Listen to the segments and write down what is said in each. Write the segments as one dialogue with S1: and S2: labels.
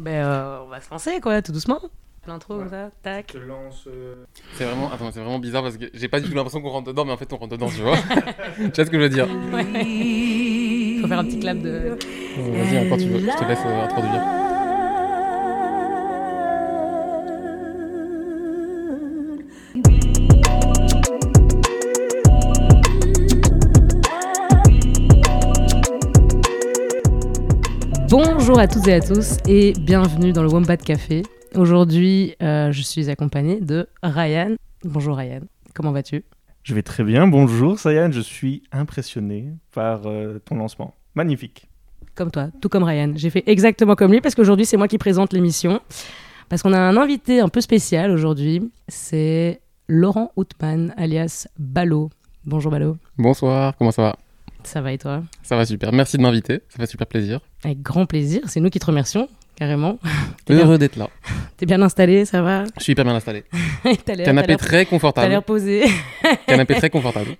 S1: Ben, euh, on va se lancer, quoi, tout doucement. L'intro,
S2: Ouais.
S1: comme ça, tac.
S2: Je lance. euh,
S3: C'est vraiment, attends, c'est vraiment bizarre parce que j'ai pas du tout l'impression qu'on rentre dedans, mais en fait on rentre dedans, tu vois. tu vois ce que je veux dire
S1: Faut faire un petit clap de.
S3: Vas-y, quand tu veux, je te laisse euh, introduire.
S1: Bonjour à toutes et à tous et bienvenue dans le Wombat Café. Aujourd'hui, euh, je suis accompagnée de Ryan. Bonjour Ryan, comment vas-tu?
S2: Je vais très bien. Bonjour, Sayan. Je suis impressionné par euh, ton lancement. Magnifique.
S1: Comme toi, tout comme Ryan. J'ai fait exactement comme lui parce qu'aujourd'hui, c'est moi qui présente l'émission. Parce qu'on a un invité un peu spécial aujourd'hui. C'est Laurent Houtman, alias Ballot. Bonjour Ballot.
S3: Bonsoir, comment ça va?
S1: Ça va et toi?
S3: Ça va super, merci de m'inviter, ça fait super plaisir.
S1: Avec grand plaisir. C'est nous qui te remercions, carrément. T'es bien,
S3: Heureux d'être là.
S1: t'es bien installé, ça va
S3: Je suis hyper bien installé. Canapé très
S1: T'as l'air
S3: confortable.
S1: posé.
S3: Canapé très confortable.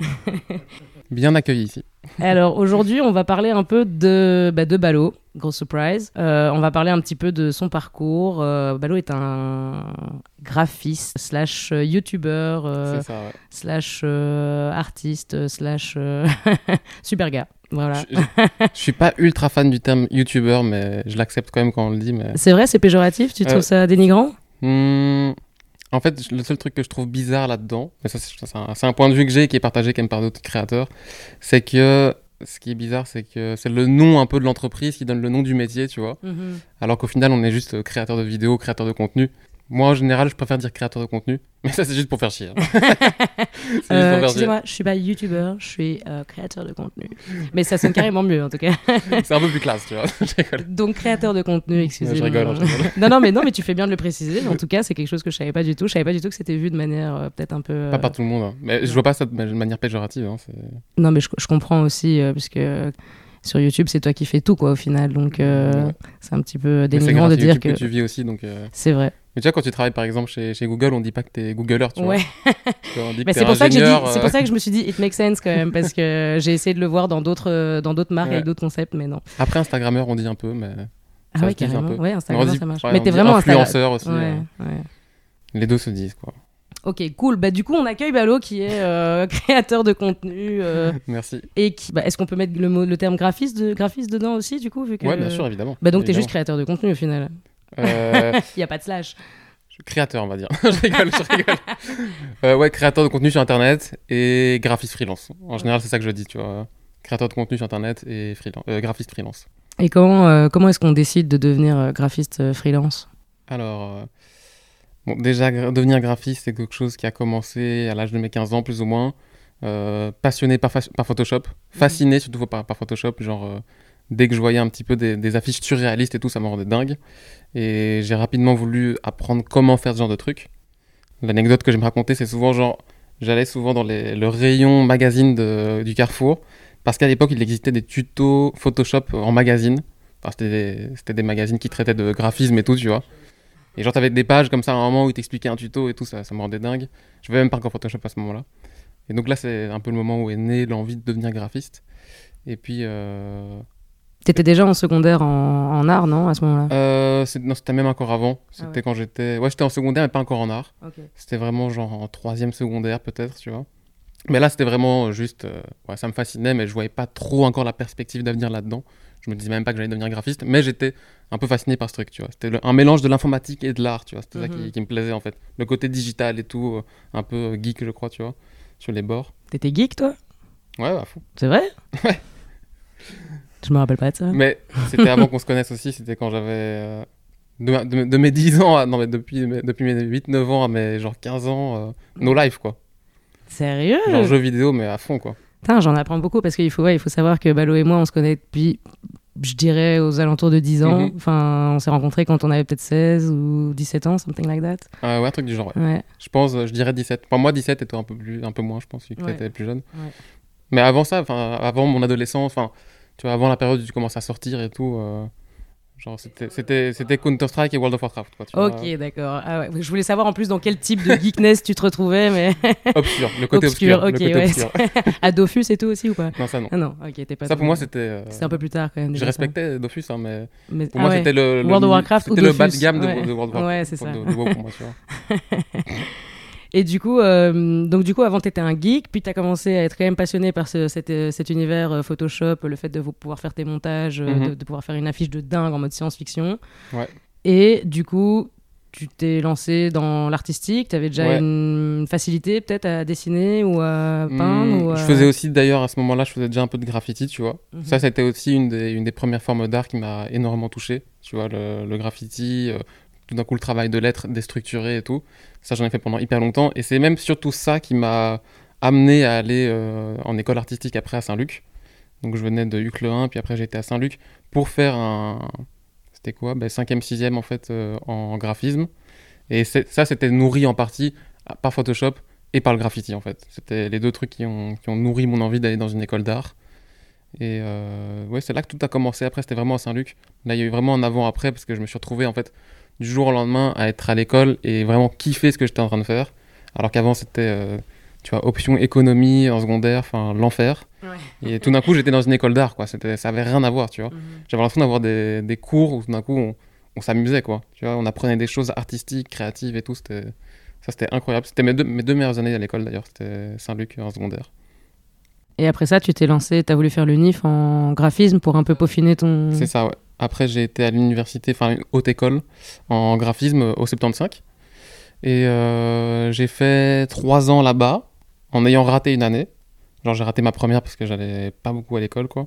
S3: Bien accueilli ici.
S1: Alors aujourd'hui, on va parler un peu de, bah, de Ballot, grosse surprise. Euh, on va parler un petit peu de son parcours. Euh, Ballot est un graphiste slash euh, youtubeur euh,
S3: ouais.
S1: slash artiste slash super gars. Voilà.
S3: Je, je- je suis pas ultra fan du terme youtubeur, mais je l'accepte quand même quand on le dit. Mais...
S1: C'est vrai, c'est péjoratif. Tu trouves ça dénigrant?
S3: Hmm, En fait, le seul truc que je trouve bizarre là-dedans, mais ça c'est un, point de vue que j'ai qui est partagé quand même par d'autres créateurs, c'est que ce qui est bizarre, c'est que c'est le nom un peu de l'entreprise qui donne le nom du métier, tu vois. Alors qu'au final, on est juste créateur de vidéos, créateur de contenu. Moi, en général, je préfère dire créateur de contenu, mais ça c'est juste pour faire chier. hein.
S1: Euh. Excusez-moi, je suis pas youtubeur, je suis euh, créateur de contenu. Mais ça sonne carrément mieux en tout cas.
S3: C'est un peu plus classe, tu vois.
S1: Donc créateur de contenu, excusez-moi.
S3: Je rigole, je rigole.
S1: non, non, mais non, mais tu fais bien de le préciser. En tout cas, c'est quelque chose que je savais pas du tout. Je savais pas du tout que c'était vu de manière euh, peut-être un peu.
S3: Pas par tout le monde, hein. mais je vois pas ça de manière péjorative. hein,
S1: Non, mais je, je comprends aussi euh, puisque sur YouTube, c'est toi qui fais tout quoi au final. Donc euh,
S3: Ouais.
S1: c'est un petit peu dénigrant de dire que,
S3: que tu vis aussi, donc. euh,
S1: c'est vrai.
S3: Mais tu vois, quand tu travailles par exemple chez, chez Google, on dit pas que t'es Googler, tu.
S1: Ouais.
S3: Vois, on dit que
S1: Mais
S3: t'es
S1: c'est pour ça que dit,
S3: euh,
S1: pour ça que je me suis dit it makes sense quand même parce que j'ai essayé de le voir dans d'autres euh, dans d'autres marques
S3: Ouais.
S1: avec d'autres concepts, mais non.
S3: Après, Instagrammeur, on dit un peu, mais.
S1: Ah ouais, carrément.
S3: peu.
S1: Ouais,
S3: dit,
S1: ça marche. mais t'es vraiment
S3: influenceur aussi.
S1: Ouais.
S3: Les deux se disent, quoi.
S1: Ok, cool. Bah du coup, on accueille Balo qui est euh, créateur de contenu euh,
S3: Merci.
S1: et qui. Bah, Est-ce qu'on peut mettre le mot, le terme graphiste, de, graphiste dedans aussi du coup vu que...
S3: Ouais, bien sûr, évidemment.
S1: Bah donc t'es
S3: Évidemment.
S1: juste créateur de contenu au final.
S3: Euh,
S1: Il y a pas de slash.
S3: créateur, on va dire. je rigole, je rigole. Euh, ouais, créateur de contenu sur Internet et graphiste freelance. En général, c'est ça que je dis, tu vois. Créateur de contenu sur Internet et freelance, euh, graphiste freelance.
S1: Et comment euh, comment est-ce qu'on décide de devenir euh, graphiste euh, freelance?
S3: Alors, euh, bon, déjà, devenir graphiste, c'est quelque chose qui a commencé à l'âge de mes 15 ans, plus ou moins. Euh, passionné par, Photoshop, fasciné surtout par, par Photoshop. Genre, euh, dès que je voyais un petit peu des, des affiches surréalistes et tout, ça me rendait dingue. Et j'ai rapidement voulu apprendre comment faire ce genre de trucs. L'anecdote que je vais me raconter, c'est souvent genre, j'allais souvent dans les- le rayon magazine de- du Carrefour, parce qu'à l'époque, il existait des tutos Photoshop en magazine. Enfin, c'était des, c'était des magazines qui traitaient de graphisme et tout, tu vois. Et genre, t'avais des pages comme ça à un moment où ils t'expliquaient un tuto et tout, ça, ça me rendait dingue. Je savais même pas encore Photoshop à ce moment-là. Et donc là, c'est un peu le moment où est née l'envie de devenir graphiste. Et puis, euh,
S1: T'étais déjà en secondaire en, en art, non, à ce moment-là?
S3: Euh, non, c'était même encore avant. C'était
S1: Ah ouais.
S3: quand j'étais. Ouais, j'étais en secondaire, mais pas encore en art. C'était vraiment genre en troisième secondaire, peut-être, tu vois. Mais là, c'était vraiment juste. euh, ouais, ça me fascinait, mais je voyais pas trop encore la perspective d'avenir là-dedans. Je me disais même pas que j'allais devenir graphiste, mais j'étais un peu fasciné par ce truc, tu vois. C'était un mélange de l'informatique et de l'art, tu vois. C'était ça
S1: Mhm.
S3: qui, qui me plaisait, en fait. Le côté digital et tout, euh, un peu euh, geek, je crois, tu vois, sur les bords.
S1: T'étais geek, toi?
S3: Ouais, à fond.
S1: C'est vrai?
S3: Ouais.
S1: Je me rappelle pas de ça.
S3: Mais c'était avant qu'on se connaisse aussi, c'était quand j'avais. euh, de, de- de mes 10 ans, à- non, mais depuis, mes- depuis mes 8-9 ans à mes genre 15 ans, euh, no life, quoi.
S1: Sérieux?
S3: Genre jeux vidéo, mais à fond, quoi.
S1: Putain, j'en apprends beaucoup parce qu'il faut, ouais, il faut savoir que Balo et moi, on se connaît depuis, je dirais, aux alentours de 10 ans.
S3: Mhm.
S1: Enfin, on s'est rencontrés quand on avait peut-être 16 ou 17 ans, something like that.
S3: Euh, ouais, un truc du genre, ouais.
S1: Ouais.
S3: Je pense, je dirais 17. Enfin, moi, 17 et toi un peu, plus, un peu moins, je pense, vu que
S1: Ouais.
S3: t'étais plus jeune.
S1: Ouais.
S3: Mais avant ça, enfin, avant mon adolescence, enfin, tu vois, avant la période où tu commences à sortir et tout, euh, Genre, c'était- Counter-Strike et World of Warcraft. Quoi, tu.
S1: Ok, d'accord. Ah ouais. Je voulais savoir en plus dans quel type de geekness tu te retrouvais, mais
S3: Obscur, le côté
S1: Obscur,
S3: obscur.
S1: ok,
S3: le côté
S1: ouais.
S3: obscur.
S1: à Dofus et tout aussi ou pas?
S3: Non, ça non.
S1: Ah non, ok, t'es pas.
S3: Ça pour moi c'était. euh,
S1: C'était un peu plus tard quand même.
S3: Je
S1: ça.
S3: respectais Dofus, hein, mais
S1: Mais-
S3: pour
S1: ah
S3: moi
S1: ouais.
S3: c'était le, le
S1: World of Warcraft ou
S3: C'était le bas de gamme de, World of Warcraft.
S1: Ouais, c'est ça.
S3: de pour moi, tu vois.
S1: Et du coup, euh, donc du coup, avant t'étais un geek, puis t'as commencé à être quand même passionné par ce- cet, euh, cet univers euh, Photoshop, le fait de vous- pouvoir faire tes montages,
S3: Mhm.
S1: de, de pouvoir faire une affiche de dingue en mode science-fiction.
S3: Ouais.
S1: Et du coup, tu t'es lancé dans l'artistique. T'avais déjà
S3: Ouais.
S1: une facilité peut-être à dessiner ou à peindre.
S3: Hmm,
S1: ou à-
S3: Je faisais aussi d'ailleurs à ce moment-là, je faisais déjà un peu de graffiti, tu vois.
S1: Mhm.
S3: Ça, c'était aussi une des, une des premières formes d'art qui m'a énormément touché, tu vois, le, le graffiti, euh, tout d'un coup le travail de lettres déstructuré et tout. Ça, j'en ai fait pendant hyper longtemps. Et c'est même surtout ça qui m'a amené à aller euh, en école artistique après à Saint-Luc. Donc je venais de Hucle 1, puis après j'étais à Saint-Luc pour faire un... C'était quoi? Ben, 5e, 6e en fait euh, en graphisme. Et ça, c'était nourri en partie par Photoshop et par le graffiti en fait. C'était les deux trucs qui ont, qui ont nourri mon envie d'aller dans une école d'art. Et euh, ouais, c'est là que tout a commencé. Après, c'était vraiment à Saint-Luc. Là, il y a eu vraiment un avant-après parce que je me suis retrouvé en fait du jour au lendemain à être à l'école et vraiment kiffer ce que j'étais en train de faire. Alors qu'avant, c'était euh, tu vois option économie en secondaire, enfin l'enfer.
S1: Ouais.
S3: Et tout d'un coup, j'étais dans une école d'art quoi. C'était, ça avait rien à voir, tu vois.
S1: Mhm.
S3: J'avais l'impression d'avoir des, des cours où tout d'un coup on, on s'amusait quoi. Tu vois, on apprenait des choses artistiques, créatives et tout. C'était ça, c'était incroyable. C'était mes deux, mes deux meilleures années à l'école d'ailleurs. C'était Saint-Luc en secondaire.
S1: Et après ça, tu t'es lancé, t'as voulu faire le NIF en graphisme pour un peu peaufiner ton.
S3: C'est ça, ouais. Après, j'ai été à l'université, enfin haute école en graphisme au 75. Et euh, j'ai fait trois ans là-bas en ayant raté une année. Genre, j'ai raté ma première parce que j'allais pas beaucoup à l'école, quoi.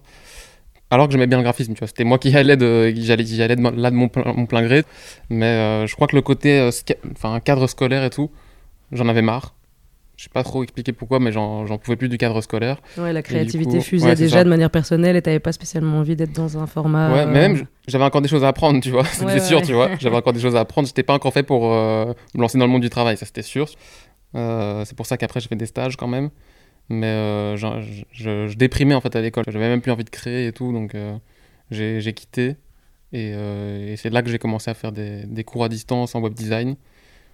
S3: Alors que j'aimais bien le graphisme, tu vois. C'était moi qui allais de, j'allais, de, là de mon plein, gré. Mais euh, je crois que le côté, euh, enfin, cadre scolaire et tout, j'en avais marre. Je sais pas trop expliquer pourquoi, mais j'en, pouvais plus du cadre scolaire.
S1: Ouais, la créativité
S3: coup,
S1: fusait
S3: ouais,
S1: déjà
S3: ça.
S1: de manière personnelle et t'avais pas spécialement envie d'être dans un format.
S3: Ouais,
S1: euh,
S3: mais même, j'avais encore des choses à apprendre, tu vois. C'était
S1: Ouais,
S3: sûr, tu vois. J'avais encore des choses à apprendre. J'étais pas encore fait pour euh, me lancer dans le monde du travail, ça c'était sûr. Euh, c'est pour ça qu'après, j'ai fait des stages quand même. Mais euh, je, je- je déprimais en fait à l'école. J'avais même plus envie de créer et tout, donc euh, j'ai quitté. Et, euh, et c'est là que j'ai commencé à faire des, des cours à distance en web design.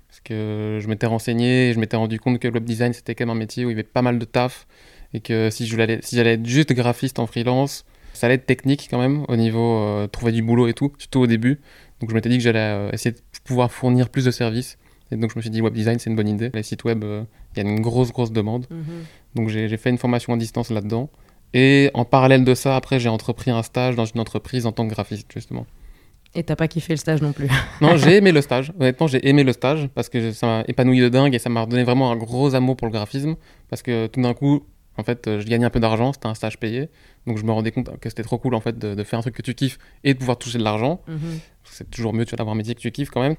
S3: Parce que je m'étais renseigné et je m'étais rendu compte que le web design c'était quand même un métier où il y avait pas mal de taf. Et que si je voulais- si j'allais être juste graphiste en freelance, ça allait être technique quand même au niveau euh, trouver du boulot et tout, surtout au début. Donc je m'étais dit que j'allais euh, essayer de pouvoir fournir plus de services. Et donc je me suis dit web design c'est une bonne idée. Les sites web, euh, il y a une grosse grosse demande.
S1: Mhm.
S3: Donc j'ai fait une formation à distance là-dedans. Et en parallèle de ça, après j'ai entrepris un stage dans une entreprise en tant que graphiste justement.
S1: Et t'as pas kiffé le stage non plus.
S3: Non, j'ai aimé le stage. Honnêtement, j'ai aimé le stage parce que ça m'a épanoui de dingue et ça m'a redonné vraiment un gros amour pour le graphisme. Parce que tout d'un coup, en fait, euh, je gagnais un peu d'argent, c'était un stage payé. Donc je me rendais compte que c'était trop cool en fait de, de faire un truc que tu kiffes et de pouvoir toucher de l'argent.
S1: Mhm.
S3: C'est toujours mieux d'avoir un métier que tu kiffes quand même.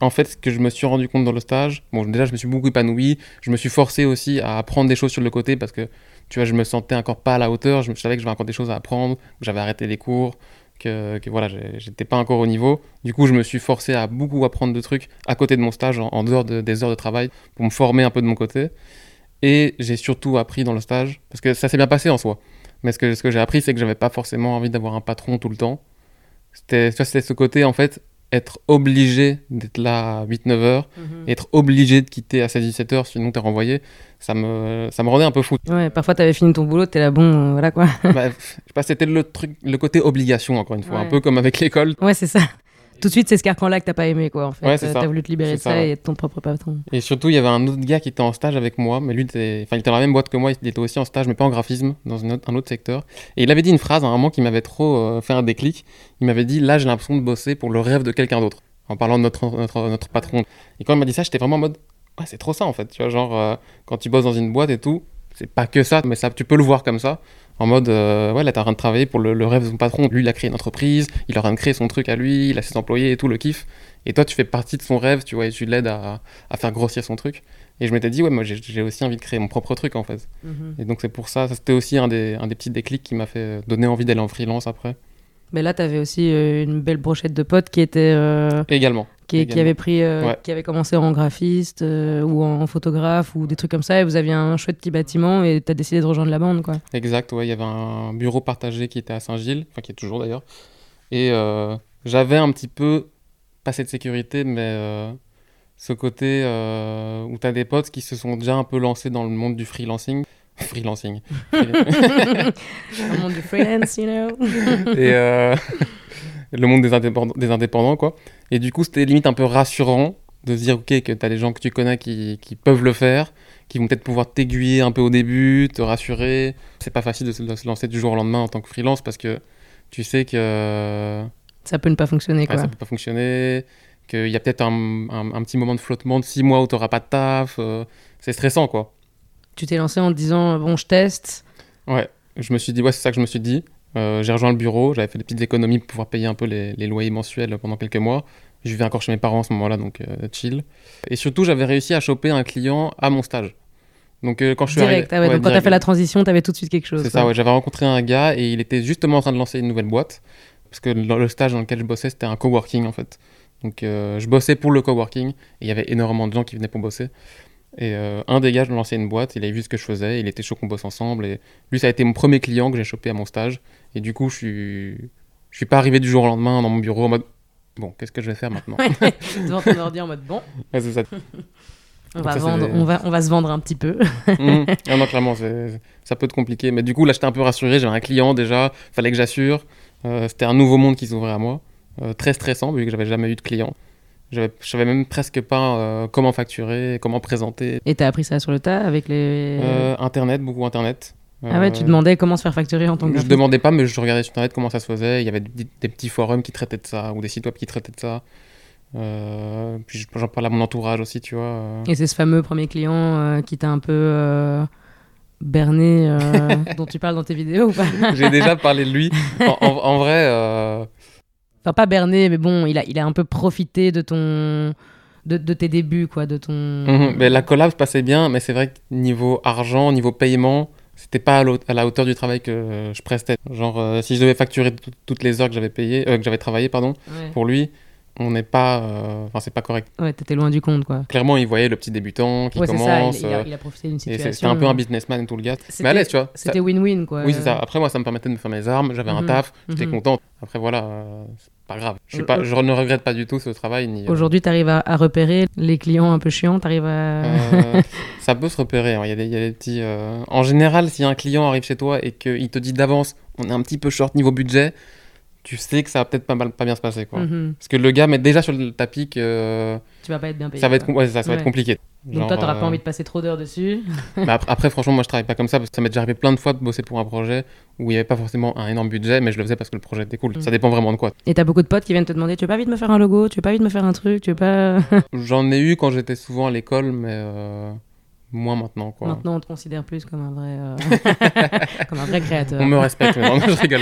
S3: En fait, ce que je me suis rendu compte dans le stage, bon, déjà, je me suis beaucoup épanoui. Je me suis forcé aussi à apprendre des choses sur le côté parce que, tu vois, je me sentais encore pas à la hauteur. Je, je savais que j'avais encore des choses à apprendre, j'avais arrêté les cours, que, voilà, j'étais pas encore au niveau. Du coup, je me suis forcé à beaucoup apprendre de trucs à côté de mon stage, en, dehors de- des heures de travail, pour me former un peu de mon côté. Et j'ai surtout appris dans le stage, parce que ça s'est bien passé en soi. Mais ce que, ce que j'ai appris, c'est que j'avais pas forcément envie d'avoir un patron tout le temps. C'était ce côté, en fait, être obligé d'être là à 8-9 heures,
S1: Mhm.
S3: et être obligé de quitter à 16-17 heures, sinon t'es renvoyé, ça me, ça me rendait un peu fou.
S1: Ouais, parfois t'avais fini ton boulot, t'es là, bon, euh, voilà quoi.
S3: Bah, je sais pas, c'était le truc, le côté obligation, encore une fois, un peu comme avec l'école.
S1: Ouais, c'est ça. Tout de suite, c'est ce carcan-là que t'as pas aimé, quoi, en fait.
S3: Ouais, c'est
S1: Euh. T'as voulu te libérer de ça,
S3: ça, ouais.
S1: et être ton propre patron.
S3: Et surtout, il y avait un autre gars qui était en stage avec moi, mais lui, était... Enfin, il était dans la même boîte que moi, il était aussi en stage, mais pas en graphisme, dans une autre- un autre secteur. Et il avait dit une phrase à un moment qui m'avait trop euh, fait un déclic. Il m'avait dit Là, j'ai l'impression de bosser pour le rêve de quelqu'un d'autre, en parlant de notre, notre, notre patron. Et quand il m'a dit ça, j'étais vraiment en mode Ouais, c'est trop ça en fait. Tu vois, genre, euh, quand tu bosses dans une boîte et tout, c'est pas que ça, mais ça, tu peux le voir comme ça. En mode, euh, ouais, là, t'es en train de travailler pour le, le rêve de son patron. Lui, il a créé une entreprise, il est en train de créer son truc à lui, il a ses employés et tout, le kiff. Et toi, tu fais partie de son rêve, tu vois, et tu l'aides à, à faire grossir son truc. Et je m'étais dit, ouais, moi, j'ai aussi envie de créer mon propre truc, en fait. Et donc, c'est pour ça, ça c'était aussi un des, un des petits déclics qui m'a fait donner envie d'aller en freelance après.
S1: Mais là, t'avais aussi euh, une belle brochette de potes qui était. euh,
S3: également.
S1: Qui, avait pris, euh,
S3: Ouais.
S1: qui avait commencé en graphiste euh, ou en photographe ou des trucs comme ça, et vous aviez un chouette petit bâtiment et t'as décidé de rejoindre la bande, quoi.
S3: Exact, ouais, il y avait un bureau partagé qui était à Saint-Gilles, enfin, qui est toujours d'ailleurs. Et euh, j'avais un petit peu, pas cette sécurité, mais ce côté où tu as des potes qui se sont déjà un peu lancés dans le monde du freelancing. freelancing.
S1: Le monde du freelance, you know.
S3: et le monde des indépendants, des indépendants, quoi. Et du coup, c'était limite un peu rassurant de se dire, ok, que tu as des gens que tu connais qui, qui peuvent le faire, qui vont peut-être pouvoir t'aiguiller un peu au début, te rassurer. C'est pas facile de se, de se lancer du jour au lendemain en tant que freelance parce que tu sais que
S1: Ça peut ne pas fonctionner,
S3: ouais,
S1: quoi.
S3: ça peut pas fonctionner, qu'il y a peut-être un, un- un petit moment de flottement de six mois où tu pas de taf. euh, c'est stressant, quoi.
S1: Tu t'es lancé en te disant, bon, je teste.
S3: Ouais, je me suis dit, ouais, c'est ça que je me suis dit. Euh, j'ai rejoint le bureau, j'avais fait des petites économies pour pouvoir payer un peu les, les loyers mensuels pendant quelques mois. Je vivais encore chez mes parents à ce moment-là, donc euh, chill. Et surtout, j'avais réussi à choper un client à mon stage. Donc euh, quand je suis
S1: Direct. Ah
S3: arrivé,
S1: ouais, donc quand t'as
S3: direct.
S1: fait la transition, t'avais tout de suite quelque chose.
S3: C'est ça, ouais. J'avais rencontré un gars et il était justement en train de lancer une nouvelle boîte. Parce que dans le stage dans lequel je bossais, c'était un coworking en fait. Donc euh, je bossais pour le coworking et il y avait énormément de gens qui venaient pour bosser. Et euh, un des gars, je lançais une boîte, il avait vu ce que je faisais, il était chaud qu'on bosse ensemble. Et lui, ça a été mon premier client que j'ai chopé à mon stage. Et du coup, je suis, je suis pas arrivé du jour au lendemain dans mon bureau en mode bon, qu'est-ce que je vais faire maintenant?
S1: Devant ton ordi en mode, bon,
S3: Ouais, c'est ça.
S1: on
S3: Donc
S1: va,
S3: ça, c'est
S1: vendre,
S3: des-
S1: on, va, on va se vendre un petit peu.
S3: Mhm. Ah non, clairement, ça peut être compliqué. Mais du coup, là, j'étais un peu rassuré. J'avais un client déjà, fallait que j'assure. Euh, C'était un nouveau monde qui s'ouvrait à moi. Euh, très stressant, vu que j'avais jamais eu de client. Je savais même presque pas euh, comment facturer, comment présenter.
S1: Et t'as appris ça sur le tas avec les.
S3: Euh, Internet, beaucoup Internet.
S1: ah ouais, tu
S3: Euh,
S1: demandais comment se faire facturer en tant que
S3: Je
S1: graphiste.
S3: demandais pas, mais je regardais sur Internet comment ça se faisait. Il y avait des, des petits forums qui traitaient de ça, ou des sites web qui traitaient de ça. Euh, puis j'en parle à mon entourage aussi, tu vois.
S1: Et c'est ce fameux premier client euh, qui t'a un peu euh, berné, dont tu parles dans tes vidéos ou pas?
S3: J'ai déjà parlé de lui. En, en- en vrai,
S1: Enfin, pas berné, mais bon, il a, il a un peu profité de ton. De, de tes débuts, quoi, de ton.
S3: Mhm, mais la collab se passait bien, mais c'est vrai que niveau argent, niveau paiement, c'était pas à, la hauteur du travail que je prestais. Genre, euh, si je devais facturer tout- toutes les heures que j'avais payées, euh, que j'avais travaillé, pardon,
S1: Ouais,
S3: pour lui, on n'est pas, euh, enfin, c'est pas correct.
S1: ouais t'étais loin du compte, quoi.
S3: Clairement, il voyait le petit débutant qui
S1: Ouais, c'est ça, il,
S3: commence,
S1: il a,
S3: euh,
S1: il a profité d'une situation.
S3: c'était un peu un businessman et tout le gars. Mais à l'aise, tu vois. Ça-
S1: C'était win-win, quoi.
S3: oui, c'est ça. Après, moi, ça me permettait de me faire mes armes. J'avais un
S1: Mhm.
S3: taf, j'étais
S1: Mhm.
S3: content. Après, voilà, euh, c'est pas grave. Je, suis
S1: Euh,
S3: pas,
S1: euh,
S3: je ne regrette pas du tout ce travail. Ni, euh,
S1: Aujourd'hui, tu arrives à, à repérer les clients un peu chiants, tu arrives à...
S3: Euh, ça peut se repérer. hein. Il y, a des- il y a des petits. euh, En général, si un client arrive chez toi et qu'il te dit d'avance, on est un petit peu short niveau budget, tu sais que ça va peut-être pas, mal- pas bien se passer. Quoi.
S1: Mhm.
S3: Parce que le gars met déjà sur le tapis que euh,
S1: Tu vas pas être bien payé.
S3: ça, va être, ouais, ça, ça va être compliqué.
S1: Donc toi, t'auras
S3: euh,
S1: pas envie de passer trop d'heures dessus.
S3: après, après, franchement, moi je travaille pas comme ça parce que ça m'est déjà arrivé plein de fois de bosser pour un projet où il n'y avait pas forcément un énorme budget, mais je le faisais parce que le projet était cool.
S1: Mm.
S3: Ça dépend vraiment de quoi.
S1: Et t'as beaucoup de potes qui viennent te demander, tu veux pas envie de me faire un logo, tu veux pas envie de me faire un truc, tu veux pas...
S3: J'en ai eu quand j'étais souvent à l'école, mais euh, moins maintenant. Quoi.
S1: Maintenant, on te considère plus comme un vrai, euh, comme un vrai créateur.
S3: On me respecte, mais non, je rigole.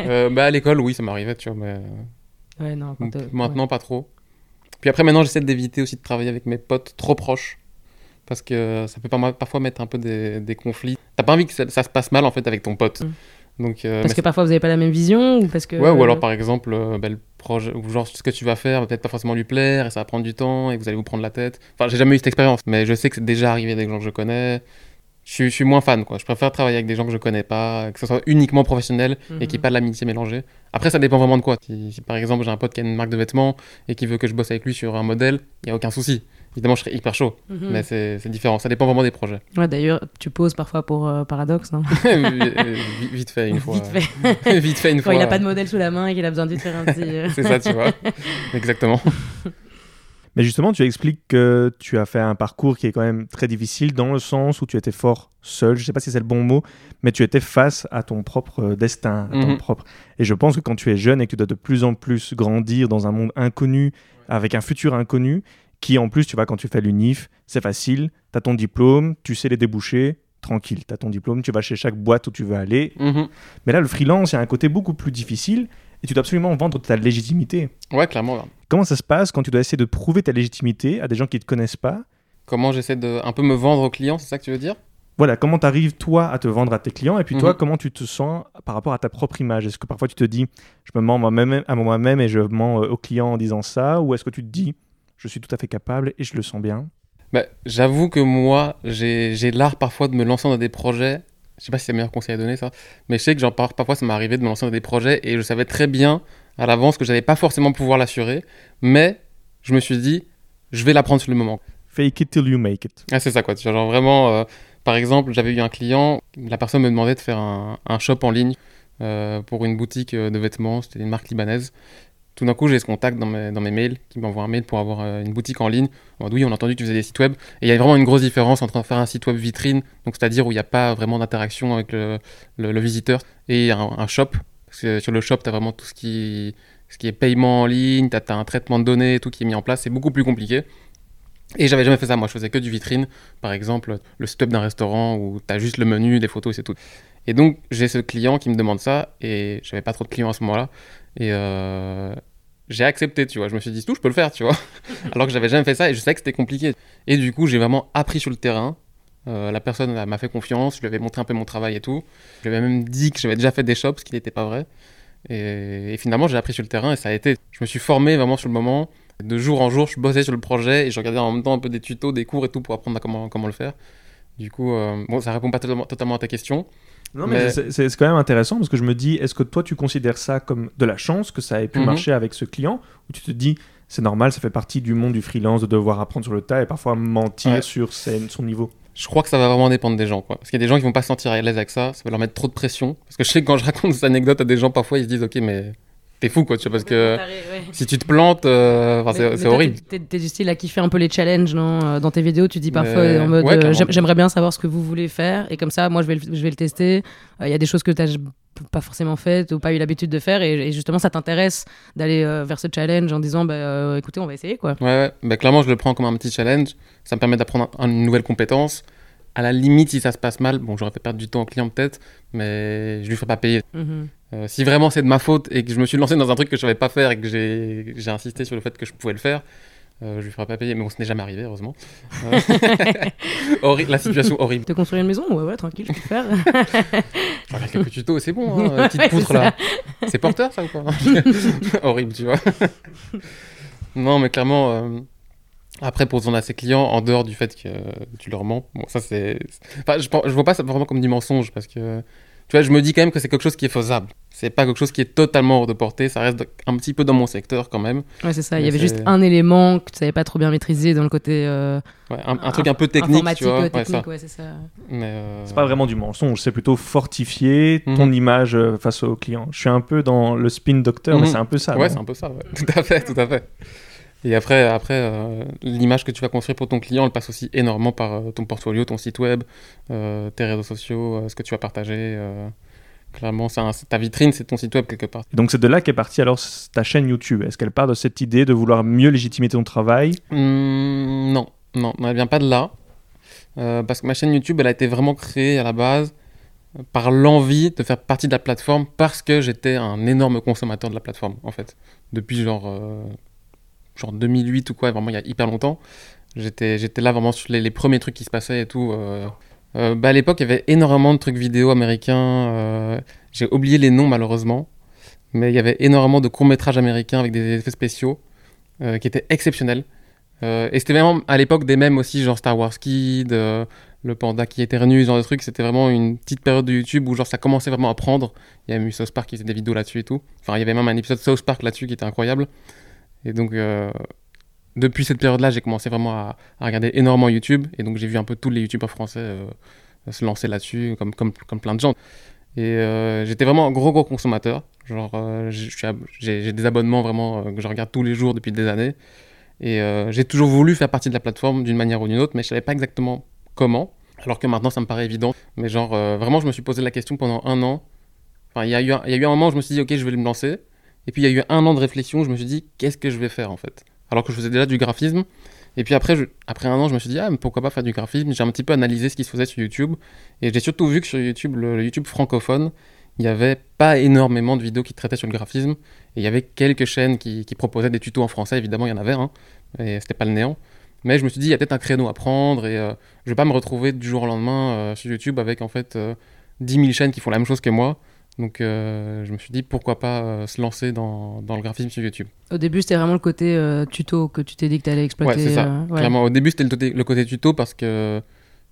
S3: Euh, bah, à l'école, oui, ça m'arrivait, tu vois, mais.
S1: Ouais, non, quand
S3: Maintenant, pas trop. Puis après, maintenant, j'essaie d'éviter aussi de travailler avec mes potes trop proches. Parce que ça peut parfois mettre un peu des, des conflits. T'as pas envie que ça, ça se passe mal, en fait, avec ton pote.
S1: Mm.
S3: Donc, euh,
S1: Parce que parfois, vous avez pas la même vision ou parce que...
S3: Ouais, ou alors par exemple, euh, bah, le projet, ou genre ce que tu vas faire va peut-être pas forcément lui plaire et ça va prendre du temps et vous allez vous prendre la tête. Enfin, j'ai jamais eu cette expérience, mais je sais que c'est déjà arrivé avec des gens que je connais. Je suis, je suis moins fan, quoi. Je préfère travailler avec des gens que je connais pas, que ce soit uniquement professionnel et qu'il n'y ait
S1: Mhm.
S3: pas de l'amitié mélangée. Après, ça dépend vraiment de quoi. Si, si, par exemple j'ai un pote qui a une marque de vêtements et qui veut que je bosse avec lui sur un modèle, il n'y a aucun souci. Évidemment, je serais hyper chaud,
S1: Mhm.
S3: mais c'est différent. Ça dépend vraiment des projets.
S1: Ouais, d'ailleurs, tu poses parfois pour euh, Paradoxe, non?
S3: Vite, fait une fois.
S1: Vite fait.
S3: vite fait une
S1: Quand
S3: fois.
S1: il a pas de modèle sous la main et qu'il a besoin de faire un petit... euh,
S3: C'est ça, tu vois. Exactement.
S2: Mais justement, tu expliques que tu as fait un parcours qui est quand même très difficile dans le sens où tu étais fort seul. Je ne sais pas si c'est le bon mot, mais tu étais face à ton propre euh, destin, à ton
S3: Mhm.
S2: propre. Et je pense que quand tu es jeune et que tu dois de plus en plus grandir dans un monde inconnu, avec un futur inconnu, qui en plus, tu vois, quand tu fais l'UNIF, c'est facile, tu as ton diplôme, tu sais les débouchés, tranquille, tu as ton diplôme, tu vas chez chaque boîte où tu veux aller.
S3: Mhm.
S2: Mais là, le freelance, il y a un côté beaucoup plus difficile et tu dois absolument vendre ta légitimité.
S3: Ouais, clairement. là.
S2: Comment ça se passe quand tu dois essayer de prouver ta légitimité à des gens qui ne te connaissent pas?
S3: Comment j'essaie de un peu me vendre aux clients, c'est ça que tu veux dire?
S2: Voilà, comment tu arrives toi à te vendre à tes clients et puis toi,
S3: Mhm.
S2: comment tu te sens par rapport à ta propre image? Est-ce que parfois tu te dis, je me mens moi-même à moi-même et je mens euh, aux clients en disant ça? Ou est-ce que tu te dis, je suis tout à fait capable et je le sens bien
S3: bah, J'avoue que moi, j'ai l'art parfois de me lancer dans des projets je sais pas si c'est le meilleur conseil à donner ça, mais je sais que genre, parfois ça m'est arrivé de me lancer dans des projets et je savais très bien à l'avance que j'allais pas forcément pouvoir l'assurer, mais je me suis dit, je vais l'apprendre sur le moment.
S2: Fake it till you make it.
S3: Ah, c'est ça quoi. Genre vraiment, euh, par exemple, j'avais eu un client, la personne me demandait de faire un, un shop en ligne euh, pour une boutique euh, de vêtements, c'était une marque libanaise. Tout d'un coup, j'ai ce contact dans mes, mails qui m'envoie un mail pour avoir euh, une boutique en ligne. Oui, on a entendu que tu faisais des sites web. Et il y a vraiment une grosse différence entre faire un site web vitrine, donc c'est-à-dire où il n'y a pas vraiment d'interaction avec le, visiteur, et un, shop. Parce que sur le shop, tu as vraiment tout ce qui, est paiement en ligne, tu as, un traitement de données, tout qui est mis en place. C'est beaucoup plus compliqué. Et j'avais jamais fait ça. Moi, je faisais que du vitrine. Par exemple, le site web d'un restaurant où tu as juste le menu, des photos c'est tout. Et donc, j'ai ce client qui me demande ça, et j'avais pas trop de clients à ce moment-là. Et euh, j'ai accepté, tu vois. Je me suis dit, tout, je peux le faire, tu vois. Alors que j'avais jamais fait ça et je savais que c'était compliqué. Et du coup, j'ai vraiment appris sur le terrain. Euh, la personne m'a fait confiance, je lui avais montré un peu mon travail et tout. Je lui avais même dit que j'avais déjà fait des shops, ce qui n'était pas vrai. Et, finalement, j'ai appris sur le terrain et ça a été. Je me suis formé vraiment sur le moment. De jour en jour, je bossais sur le projet et je regardais en même temps un peu des tutos, des cours et tout pour apprendre comment, comment le faire. Du coup, euh, bon, ça répond pas totalement à ta question.
S2: Non, mais,
S3: Mais-
S2: c'est- quand même intéressant parce que je me dis, est-ce que toi tu considères ça comme de la chance que ça ait pu
S3: Mhm.
S2: marcher avec ce client ou tu te dis, c'est normal, ça fait partie du monde du freelance de devoir apprendre sur le tas et parfois mentir
S3: Ouais.
S2: sur ses- son niveau?
S3: Je crois que ça va vraiment dépendre des gens. Quoi. Parce qu'il y a des gens qui vont pas se sentir à l'aise avec ça, ça va leur mettre trop de pression. Parce que je sais que quand je raconte cette anecdote à des gens, parfois ils se disent Ok, mais t'es fou quoi, tu vois, parce que si tu te plantes, euh, c'est horrible.
S1: T'es du style à kiffer un peu les challenges, non Euh, Dans tes vidéos, tu dis parfois
S3: Mais-
S1: en mode
S3: ouais,
S1: euh, j'aimerais bien savoir ce que vous voulez faire, et comme ça, moi, je vais le, je vais le tester. Euh, Il y a des choses que tu n'as pas forcément faites ou pas eu l'habitude de faire, et, et justement, ça t'intéresse d'aller euh, vers ce challenge en disant bah, euh, écoutez, on va essayer quoi.
S3: Ouais, ouais. Bah, clairement, je le prends comme un petit challenge. Ça me permet d'apprendre un- une nouvelle compétence. À la limite, si ça se passe mal, bon, j'aurais fait perdre du temps au client peut-être, mais je lui ferai pas payer.
S1: Mhm.
S3: Euh, si vraiment c'est de ma faute et que je me suis lancé dans un truc que je savais pas faire et que j'ai insisté sur le fait que je pouvais le faire, euh, je lui ferai pas payer. Mais bon, ce n'est jamais arrivé, heureusement. Euh, la situation horrible.
S1: Te construire une maison? Ouais, ouais, tranquille, je peux le faire.
S3: Regarde quelques tutos, c'est bon, hein, petite
S1: Ouais,
S3: poutre là. C'est porteur ça ou quoi? Horrible, tu vois. non, mais clairement, euh, après pour ton à ses clients, en dehors du fait que tu leur mens, bon, ça c'est. Enfin, je, je vois pas ça vraiment comme du mensonge parce que. Tu vois, je me dis quand même que c'est quelque chose qui est faisable. C'est pas quelque chose qui est totalement hors de portée, ça reste un petit peu dans mon secteur quand même.
S1: Ouais, c'est ça. Il y avait juste un élément que tu savais pas trop bien maîtriser dans le côté euh,
S3: Ouais, un, un truc un peu technique, tu vois. ouais,
S1: technique,
S3: ça.
S1: ouais, c'est ça.
S3: Euh,
S2: C'est pas vraiment du mensonge, c'est plutôt fortifier ton
S3: Mhm.
S2: image euh, face au client. Je suis un peu dans le spin doctor, mais
S3: Mhm.
S2: c'est un peu ça.
S3: Ouais, c'est un peu ça, ouais. tout à fait, tout à fait. Et après, après euh, l'image que tu vas construire pour ton client, elle passe aussi énormément par euh, ton portfolio, ton site web, euh, tes réseaux sociaux, ce que tu vas partager. clairement, un- ta vitrine, c'est ton site web quelque part.
S2: Et donc c'est de là qu'est partie alors ta chaîne YouTube. Est-ce qu'elle part de cette idée de vouloir mieux légitimer ton travail?
S3: Hmm, non, non, elle vient pas de là. Parce que ma chaîne YouTube, elle a été vraiment créée à la base par l'envie de faire partie de la plateforme parce que j'étais un énorme consommateur de la plateforme, en fait. Depuis genre, genre 2008 ou quoi, vraiment il y a hyper longtemps. J'étais, j'étais là vraiment sur les, premiers trucs qui se passaient et tout. euh. Euh, bah, à l'époque, il y avait énormément de trucs vidéo américains. euh, J'ai oublié les noms malheureusement. Mais il y avait énormément de courts-métrages américains avec des effets spéciaux qui étaient exceptionnels. Et c'était vraiment à l'époque des mêmes aussi, genre Star Wars Kid, le panda qui éternue, ce genre de trucs. C'était vraiment une petite période de YouTube où genre ça commençait vraiment à prendre. Il y a eu South Park qui faisait des vidéos là-dessus et tout. Enfin, il y avait même un épisode South Park là-dessus qui était incroyable. Et donc, euh, depuis cette période-là, j'ai commencé vraiment à, regarder énormément YouTube. Et donc, j'ai vu un peu tous les YouTubeurs français euh, se lancer là-dessus, comme, comme, comme plein de gens. Et euh, j'étais vraiment un gros, gros consommateur. Genre, j'ai des abonnements vraiment que je regarde tous les jours depuis des années. Et j'ai toujours voulu faire partie de la plateforme d'une manière ou d'une autre, mais je savais pas exactement comment. Alors que maintenant, ça me paraît évident. Mais genre, vraiment, je me suis posé la question pendant un an. Enfin, il y, y a eu un moment où je me suis dit, ok, je vais me lancer. Et puis, il y a eu un an de réflexion où je me suis dit, qu'est-ce que je vais faire en fait? Alors que je faisais déjà du graphisme. Et puis après, après un an, je me suis dit, ah, pourquoi pas faire du graphisme? J'ai un petit peu analysé ce qui se faisait sur YouTube. Et j'ai surtout vu que sur YouTube, le, YouTube francophone, il n'y avait pas énormément de vidéos qui traitaient sur le graphisme. Et il y avait quelques chaînes qui, qui proposaient des tutos en français, évidemment, il y en avait, hein, et c'était pas le néant. Mais je me suis dit, il y a peut-être un créneau à prendre et euh, je vais pas me retrouver du jour au lendemain euh, sur YouTube avec en fait euh, 10 000 chaînes qui font la même chose que moi. Donc euh, je me suis dit, pourquoi pas euh, se lancer dans, dans le graphisme sur YouTube.
S1: Au début, c'était vraiment le côté euh, tuto que tu t'es dit que tu allais exploiter.
S3: Ouais, c'est ça.
S1: ouais.
S3: Clairement, au début, c'était le, côté- le côté tuto parce que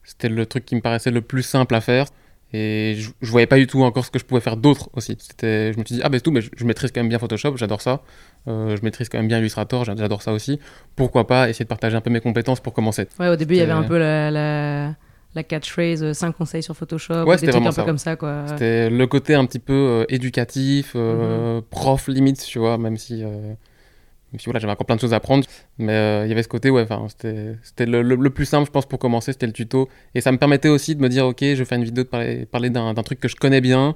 S3: c'était le truc qui me paraissait le plus simple à faire. Et je, je voyais pas du tout encore ce que je pouvais faire d'autre aussi. C'était, je me suis dit, ah ben c'est tout, mais je, je maîtrise quand même bien Photoshop, j'adore ça. Je maîtrise quand même bien Illustrator, j'a- j'adore ça aussi. Pourquoi pas essayer de partager un peu mes compétences pour commencer
S1: Ouais, au début, il y avait un peu la, la, la catchphrase 5 conseils sur Photoshop,
S3: Ouais,
S1: des
S3: c'était
S1: trucs un peu comme ça, quoi.
S3: C'était le côté un petit peu euh, éducatif, euh, prof limite, tu vois, même si, euh, même si voilà, j'avais encore plein de choses à apprendre. Mais euh, il y avait ce côté, ouais, enfin, c'était c'était le, le- le plus simple, je pense, pour commencer, c'était le tuto. Et ça me permettait aussi de me dire, ok, je vais faire une vidéo de parler, parler d'un d'un truc que je connais bien.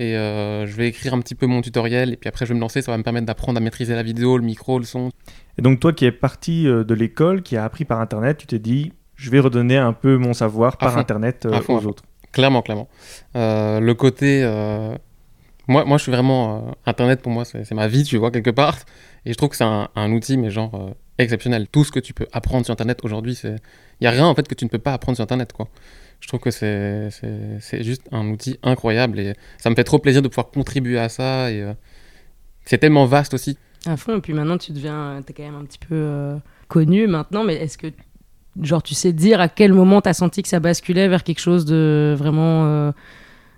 S3: Et euh, je vais écrire un petit peu mon tutoriel. Et puis après, je vais me lancer, ça va me permettre d'apprendre à maîtriser la vidéo, le micro, le son.
S2: Et donc toi qui es parti euh, de l'école, qui a appris par Internet, tu t'es dit, je vais redonner un peu mon savoir par. Internet euh,
S3: À fond,
S2: aux autres.
S3: Clairement, clairement. Euh, le côté. euh, Moi, moi, je suis vraiment. euh, Internet, pour moi, c'est ma vie, tu vois, quelque part. Et je trouve que c'est un, un outil, mais genre, euh, exceptionnel. Tout ce que tu peux apprendre sur Internet aujourd'hui, c'est. Il n'y a rien, en fait, que tu ne peux pas apprendre sur Internet, quoi. Je trouve que c'est c'est- c'est juste un outil incroyable. Et ça me fait trop plaisir de pouvoir contribuer à ça. Et euh, c'est tellement vaste aussi.
S1: À fond, et puis maintenant, tu deviens. T'es quand même un petit peu euh, connu maintenant, mais est-ce que. Genre, tu sais dire à quel moment t'as senti que ça basculait vers quelque chose de vraiment euh,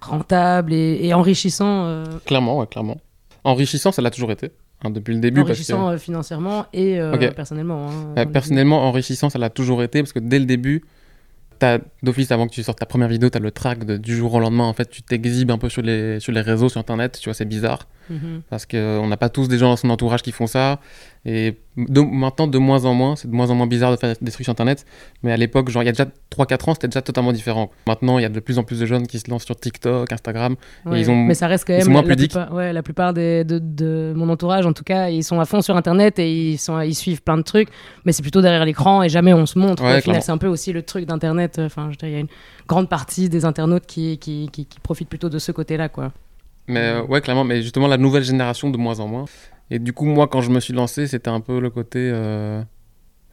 S1: rentable et, et enrichissant euh,
S3: Clairement, ouais, clairement. Enrichissant, ça l'a toujours été. hein, depuis le début. parce que-
S1: Enrichissant euh, financièrement et personnellement. hein,
S3: personnellement, enrichissant, ça l'a toujours été parce que dès le début, t'as d'office avant que tu sortes ta première vidéo, t'as le track de- du jour au lendemain. En fait, tu t'exhibes un peu sur les, sur les réseaux, sur internet. Tu vois, c'est bizarre
S1: Mhm.
S3: parce qu'on n'a pas tous des gens dans son entourage qui font ça. Et de- maintenant, de moins en moins, c'est de moins en moins bizarre de faire des trucs sur internet. Mais à l'époque, genre, il y a déjà 3-4 ans, c'était déjà totalement différent. Maintenant, il y a de plus en plus de jeunes qui se lancent sur TikTok, Instagram.
S1: Ouais,
S3: ils ont-
S1: mais ça reste quand même
S3: moins
S1: la,
S3: pudiques.
S1: plupart, ouais, la plupart des, de, de mon entourage en tout cas ils sont à fond sur internet et ils, sont, ils suivent plein de trucs mais c'est plutôt derrière l'écran et jamais on se montre
S3: Ouais,
S1: c'est un peu aussi le truc d'internet enfin je dirais, il y a une grande partie des internautes qui, qui, qui, qui profitent plutôt de ce côté là quoi
S3: Mais euh, ouais, clairement, mais justement, la nouvelle génération de moins en moins. Et du coup, moi, quand je me suis lancé, c'était un peu le côté. euh,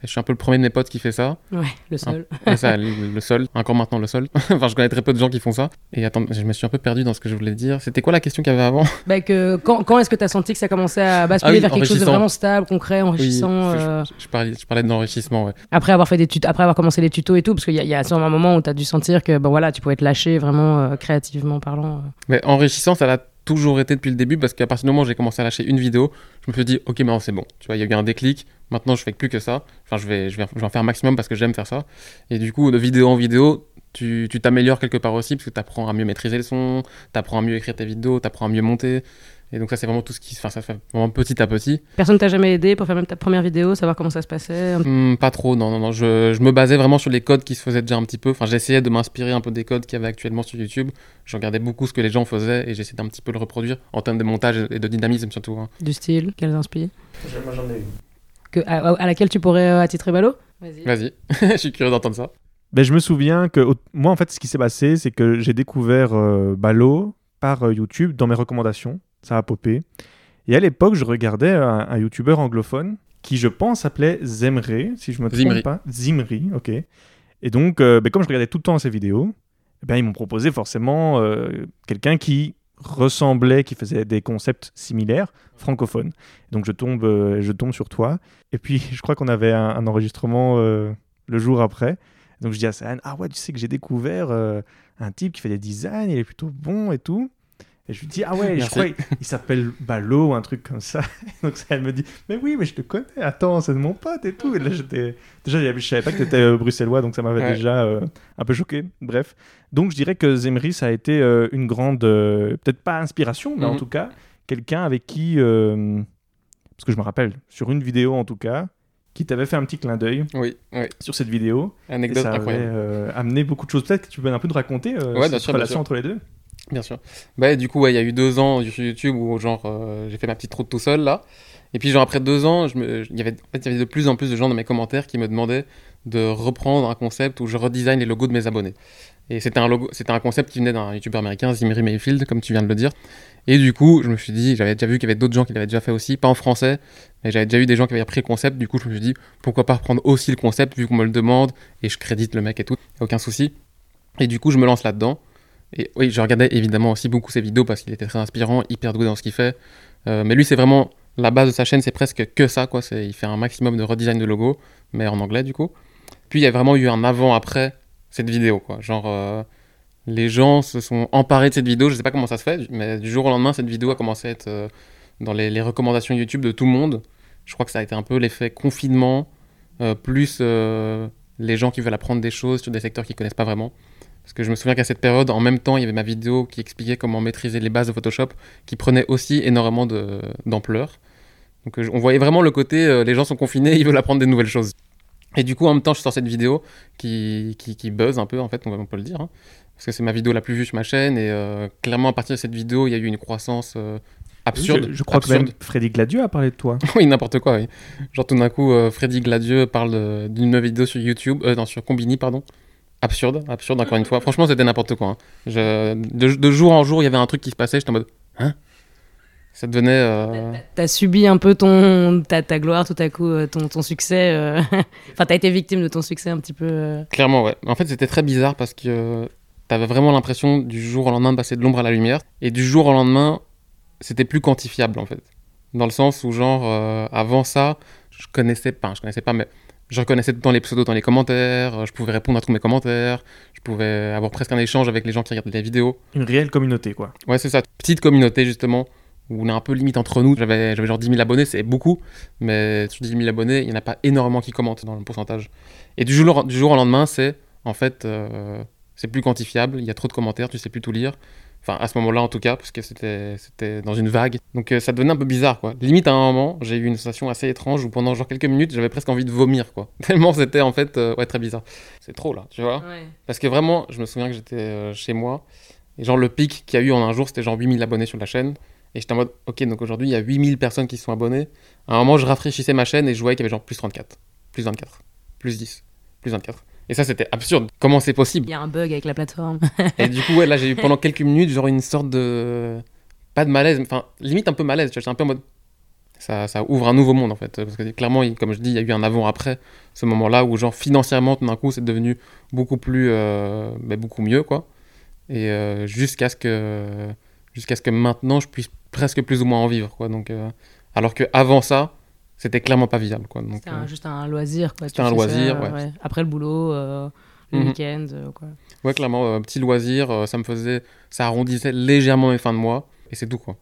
S3: Je suis un peu le premier de mes potes qui fait ça.
S1: ouais le seul
S3: Ouais, ça, le, le seul. Encore maintenant, le seul. enfin, je connais très peu de gens qui font ça. Et attends, je me suis un peu perdu dans ce que je voulais dire. C'était quoi la question qu'il y avait avant?
S1: Bah, que, quand, quand est-ce que tu as senti que ça commençait à basculer
S3: Ah oui,
S1: vers quelque chose de vraiment stable concret enrichissant
S3: Oui,
S1: euh,
S3: je, parlais, je parlais d'enrichissement, ouais.
S1: après avoir fait des tut- après avoir commencé les tutos et tout parce qu'il y, a- il y a sûrement un moment où tu as dû sentir que bon voilà tu pouvais te lâcher vraiment euh, créativement parlant euh.
S3: Mais enrichissant, ça l'a toujours été depuis le début parce qu'à partir du moment où j'ai commencé à lâcher une vidéo, je me suis dit, ok, maintenant c'est bon. Tu vois, il y a eu un déclic. Maintenant, je fais plus que ça. Enfin, je vais, je vais, je vais en faire un maximum parce que j'aime faire ça. Et du coup, de vidéo en vidéo, tu tu t'améliores quelque part aussi parce que tu apprends à mieux maîtriser le son, tu apprends à mieux écrire tes vidéos, tu apprends à mieux monter. Et donc, ça, c'est vraiment tout ce qui. Enfin, ça fait vraiment petit à petit.
S1: Personne t'a jamais aidé pour faire même ta première vidéo, savoir comment ça se passait
S3: Hmm, pas trop, non, non, non. Je, je me basais vraiment sur les codes qui se faisaient déjà un petit peu. Enfin, j'essayais de m'inspirer un peu des codes qu'il y avait actuellement sur YouTube. Je regardais beaucoup ce que les gens faisaient et j'essayais d'un petit peu le reproduire en termes de montage et de dynamisme surtout. hein.
S1: du style Qu'elles inspirent
S2: Moi j'en ai une.
S1: que, à, à laquelle tu pourrais euh, attitrer Ballot Vas-y.
S3: Vas-y, je suis curieux d'entendre ça.
S2: Ben, je me souviens que moi, en fait, ce qui s'est passé, c'est que j'ai découvert euh, Balo par euh, YouTube dans mes recommandations. Ça a popé. Et à l'époque, je regardais un, un YouTuber anglophone qui, je pense, s'appelait Zemre, si je me trompe
S3: Zimri.
S2: pas. Zimri, ok. Et donc, euh, ben, comme je regardais tout le temps ses vidéos, ben, ils m'ont proposé forcément euh, quelqu'un qui ressemblait, qui faisait des concepts similaires, francophones. Donc, je tombe, euh, je tombe sur toi. Et puis, je crois qu'on avait un, un enregistrement le jour après. Donc je dis à Sahan, ah ouais, tu sais que j'ai découvert un type qui fait des designs, il est plutôt bon et tout. Et je lui dis, ah ouais, je
S3: Merci.
S2: crois il, il s'appelle Balo ou un truc comme ça. Donc Sahan me dit, mais oui, mais je te connais, attends, c'est de mon pote et tout. Et là, j'étais. Déjà, je savais pas que tu étais bruxellois, donc ça m'avait
S3: Ouais.
S2: déjà euh, un peu choqué. Bref. Donc je dirais que Zemri, ça a été euh, une grande, euh, peut-être pas inspiration, mais en
S3: Mhm.
S2: tout cas, quelqu'un avec qui. euh, parce que je me rappelle, sur une vidéo en tout cas, qui t'avait fait un petit clin d'œil
S3: Oui, oui.
S2: sur cette vidéo. Et
S3: Anecdote
S2: ça avait
S3: incroyable.
S2: euh, amené beaucoup de choses. Peut-être que tu peux un peu nous raconter euh,
S3: Ouais,
S2: cette
S3: sûr,
S2: relation entre les deux.
S3: Bien sûr. Bah, du coup, il y a eu deux ans sur YouTube où genre euh, j'ai fait ma petite route tout seul là. Et puis genre après deux ans, je y avait... en fait, il y avait de plus en plus de gens dans mes commentaires qui me demandaient de reprendre un concept où je redesign les logos de mes abonnés. Et c'était un logo, c'était un concept qui venait d'un YouTuber américain, Zimri Mayfield, comme tu viens de le dire. Et du coup, je me suis dit, j'avais déjà vu qu'il y avait d'autres gens qui l'avaient déjà fait aussi, pas en français, mais j'avais déjà eu des gens qui avaient repris le concept. Du coup, je me suis dit, pourquoi pas reprendre aussi le concept vu qu'on me le demande et je crédite le mec et tout, aucun souci. Et du coup, je me lance là-dedans. Et oui, je regardais évidemment aussi beaucoup ses vidéos parce qu'il était très inspirant, hyper doué dans ce qu'il fait. Euh, mais lui, c'est vraiment la base de sa chaîne, c'est presque que ça, quoi. Il fait un maximum de redesign de logo, mais en anglais du coup. Puis il y a vraiment eu un avant-après cette vidéo, quoi. Genre, euh, les gens se sont emparés de cette vidéo. Je sais pas comment ça se fait, mais du jour au lendemain, cette vidéo a commencé à être euh, dans les, les recommandations YouTube de tout le monde. Je crois que ça a été un peu l'effet confinement, plus les gens qui veulent apprendre des choses sur des secteurs qu'ils connaissent pas vraiment. Parce que je me souviens qu'à cette période, en même temps, il y avait ma vidéo qui expliquait comment maîtriser les bases de Photoshop, qui prenait aussi énormément d'ampleur. Donc euh, on voyait vraiment le côté, euh, les gens sont confinés, ils veulent apprendre des nouvelles choses. Et du coup, en même temps, je sors cette vidéo qui, qui, qui buzz un peu, en fait, on, peut le dire. hein. parce que c'est ma vidéo la plus vue sur ma chaîne, et euh, clairement, à partir de cette vidéo, il y a eu une croissance euh, absurde.
S2: Je, je crois
S3: absurde.
S2: que même Freddy Gladieux a parlé de toi.
S3: Oui, n'importe quoi, oui. Genre tout d'un coup, Freddy Gladieux parle d'une nouvelle vidéo sur YouTube, non, sur Combini, pardon. Absurde, absurde encore une fois. Franchement, c'était n'importe quoi. hein. Je- de, de jour en jour, il y avait un truc qui se passait, j'étais en mode Hein? Ça devenait. euh,
S1: T'as subi un peu ton, ta, ta gloire tout à coup, euh, ton, ton succès. euh, Enfin, t'as été victime de ton succès un petit peu. euh.
S3: Clairement, ouais. En fait, c'était très bizarre parce que t'avais vraiment l'impression du jour au lendemain de passer de l'ombre à la lumière. Et du jour au lendemain, c'était plus quantifiable en fait. Dans le sens où, genre, avant ça, je connaissais pas, je connaissais pas, mais je reconnaissais tout le temps les pseudos dans les commentaires, euh, je pouvais répondre à tous mes commentaires, je pouvais avoir presque un échange avec les gens qui regardaient les vidéos.
S2: Une réelle communauté, quoi.
S3: Ouais, c'est ça. Petite communauté, justement, où on est un peu limite entre nous. J'avais j'avais genre 10 000 abonnés, c'est beaucoup, mais sur 10 000 abonnés, il n'y en a pas énormément qui commentent dans le pourcentage. Et du jour, du jour au lendemain, c'est en fait, euh, c'est plus quantifiable, il y a trop de commentaires, tu sais plus tout lire. Enfin, à ce moment-là, en tout cas, parce que c'était c'était dans une vague. Donc, euh, ça devenait un peu bizarre, quoi. Limite, à un moment, j'ai eu une sensation assez étrange où pendant genre quelques minutes, j'avais presque envie de vomir, quoi. Tellement c'était, en fait, euh, ouais, très bizarre. C'est trop, là, tu vois. Parce que vraiment, je me souviens que j'étais euh, chez moi, et genre le pic qu'il y a eu en un jour, c'était genre 8000 abonnés sur la chaîne. Et j'étais en mode, ok, donc aujourd'hui, il y a 8000 personnes qui sont abonnées. À un moment, je rafraîchissais ma chaîne et je voyais qu'il y avait genre plus 34, plus 24, plus 10, plus 24. Et ça, c'était absurde. Comment c'est
S1: Il
S3: possible
S1: y a un bug avec la plateforme.
S3: Et du coup, ouais, là, j'ai eu pendant quelques minutes, genre une sorte de. Pas de malaise, enfin, limite un peu malaise. Tu vois, j'étais un peu en mode. Ça, ça ouvre un nouveau monde en fait. Parce que clairement, il- comme je dis, il y a eu un avant-après ce moment-là où, genre, financièrement, tout d'un coup, c'est devenu beaucoup plus. euh, bah, beaucoup mieux, quoi. Et euh, jusqu'à ce que. Jusqu'à ce que maintenant, je puisse presque plus ou moins en vivre, quoi. Donc, euh, alors que avant ça, c'était clairement pas viable, quoi. Donc,
S1: C'était
S3: euh,
S1: un- juste un loisir. quoi. Tu
S3: C'était un loisir,
S1: ça,
S3: ouais.
S1: Après le boulot, euh, le
S3: Mhm.
S1: week-end. euh, quoi.
S3: ouais, clairement, petit loisir, ça me faisait. Ça arrondissait légèrement mes fins de mois. Et c'est tout, quoi.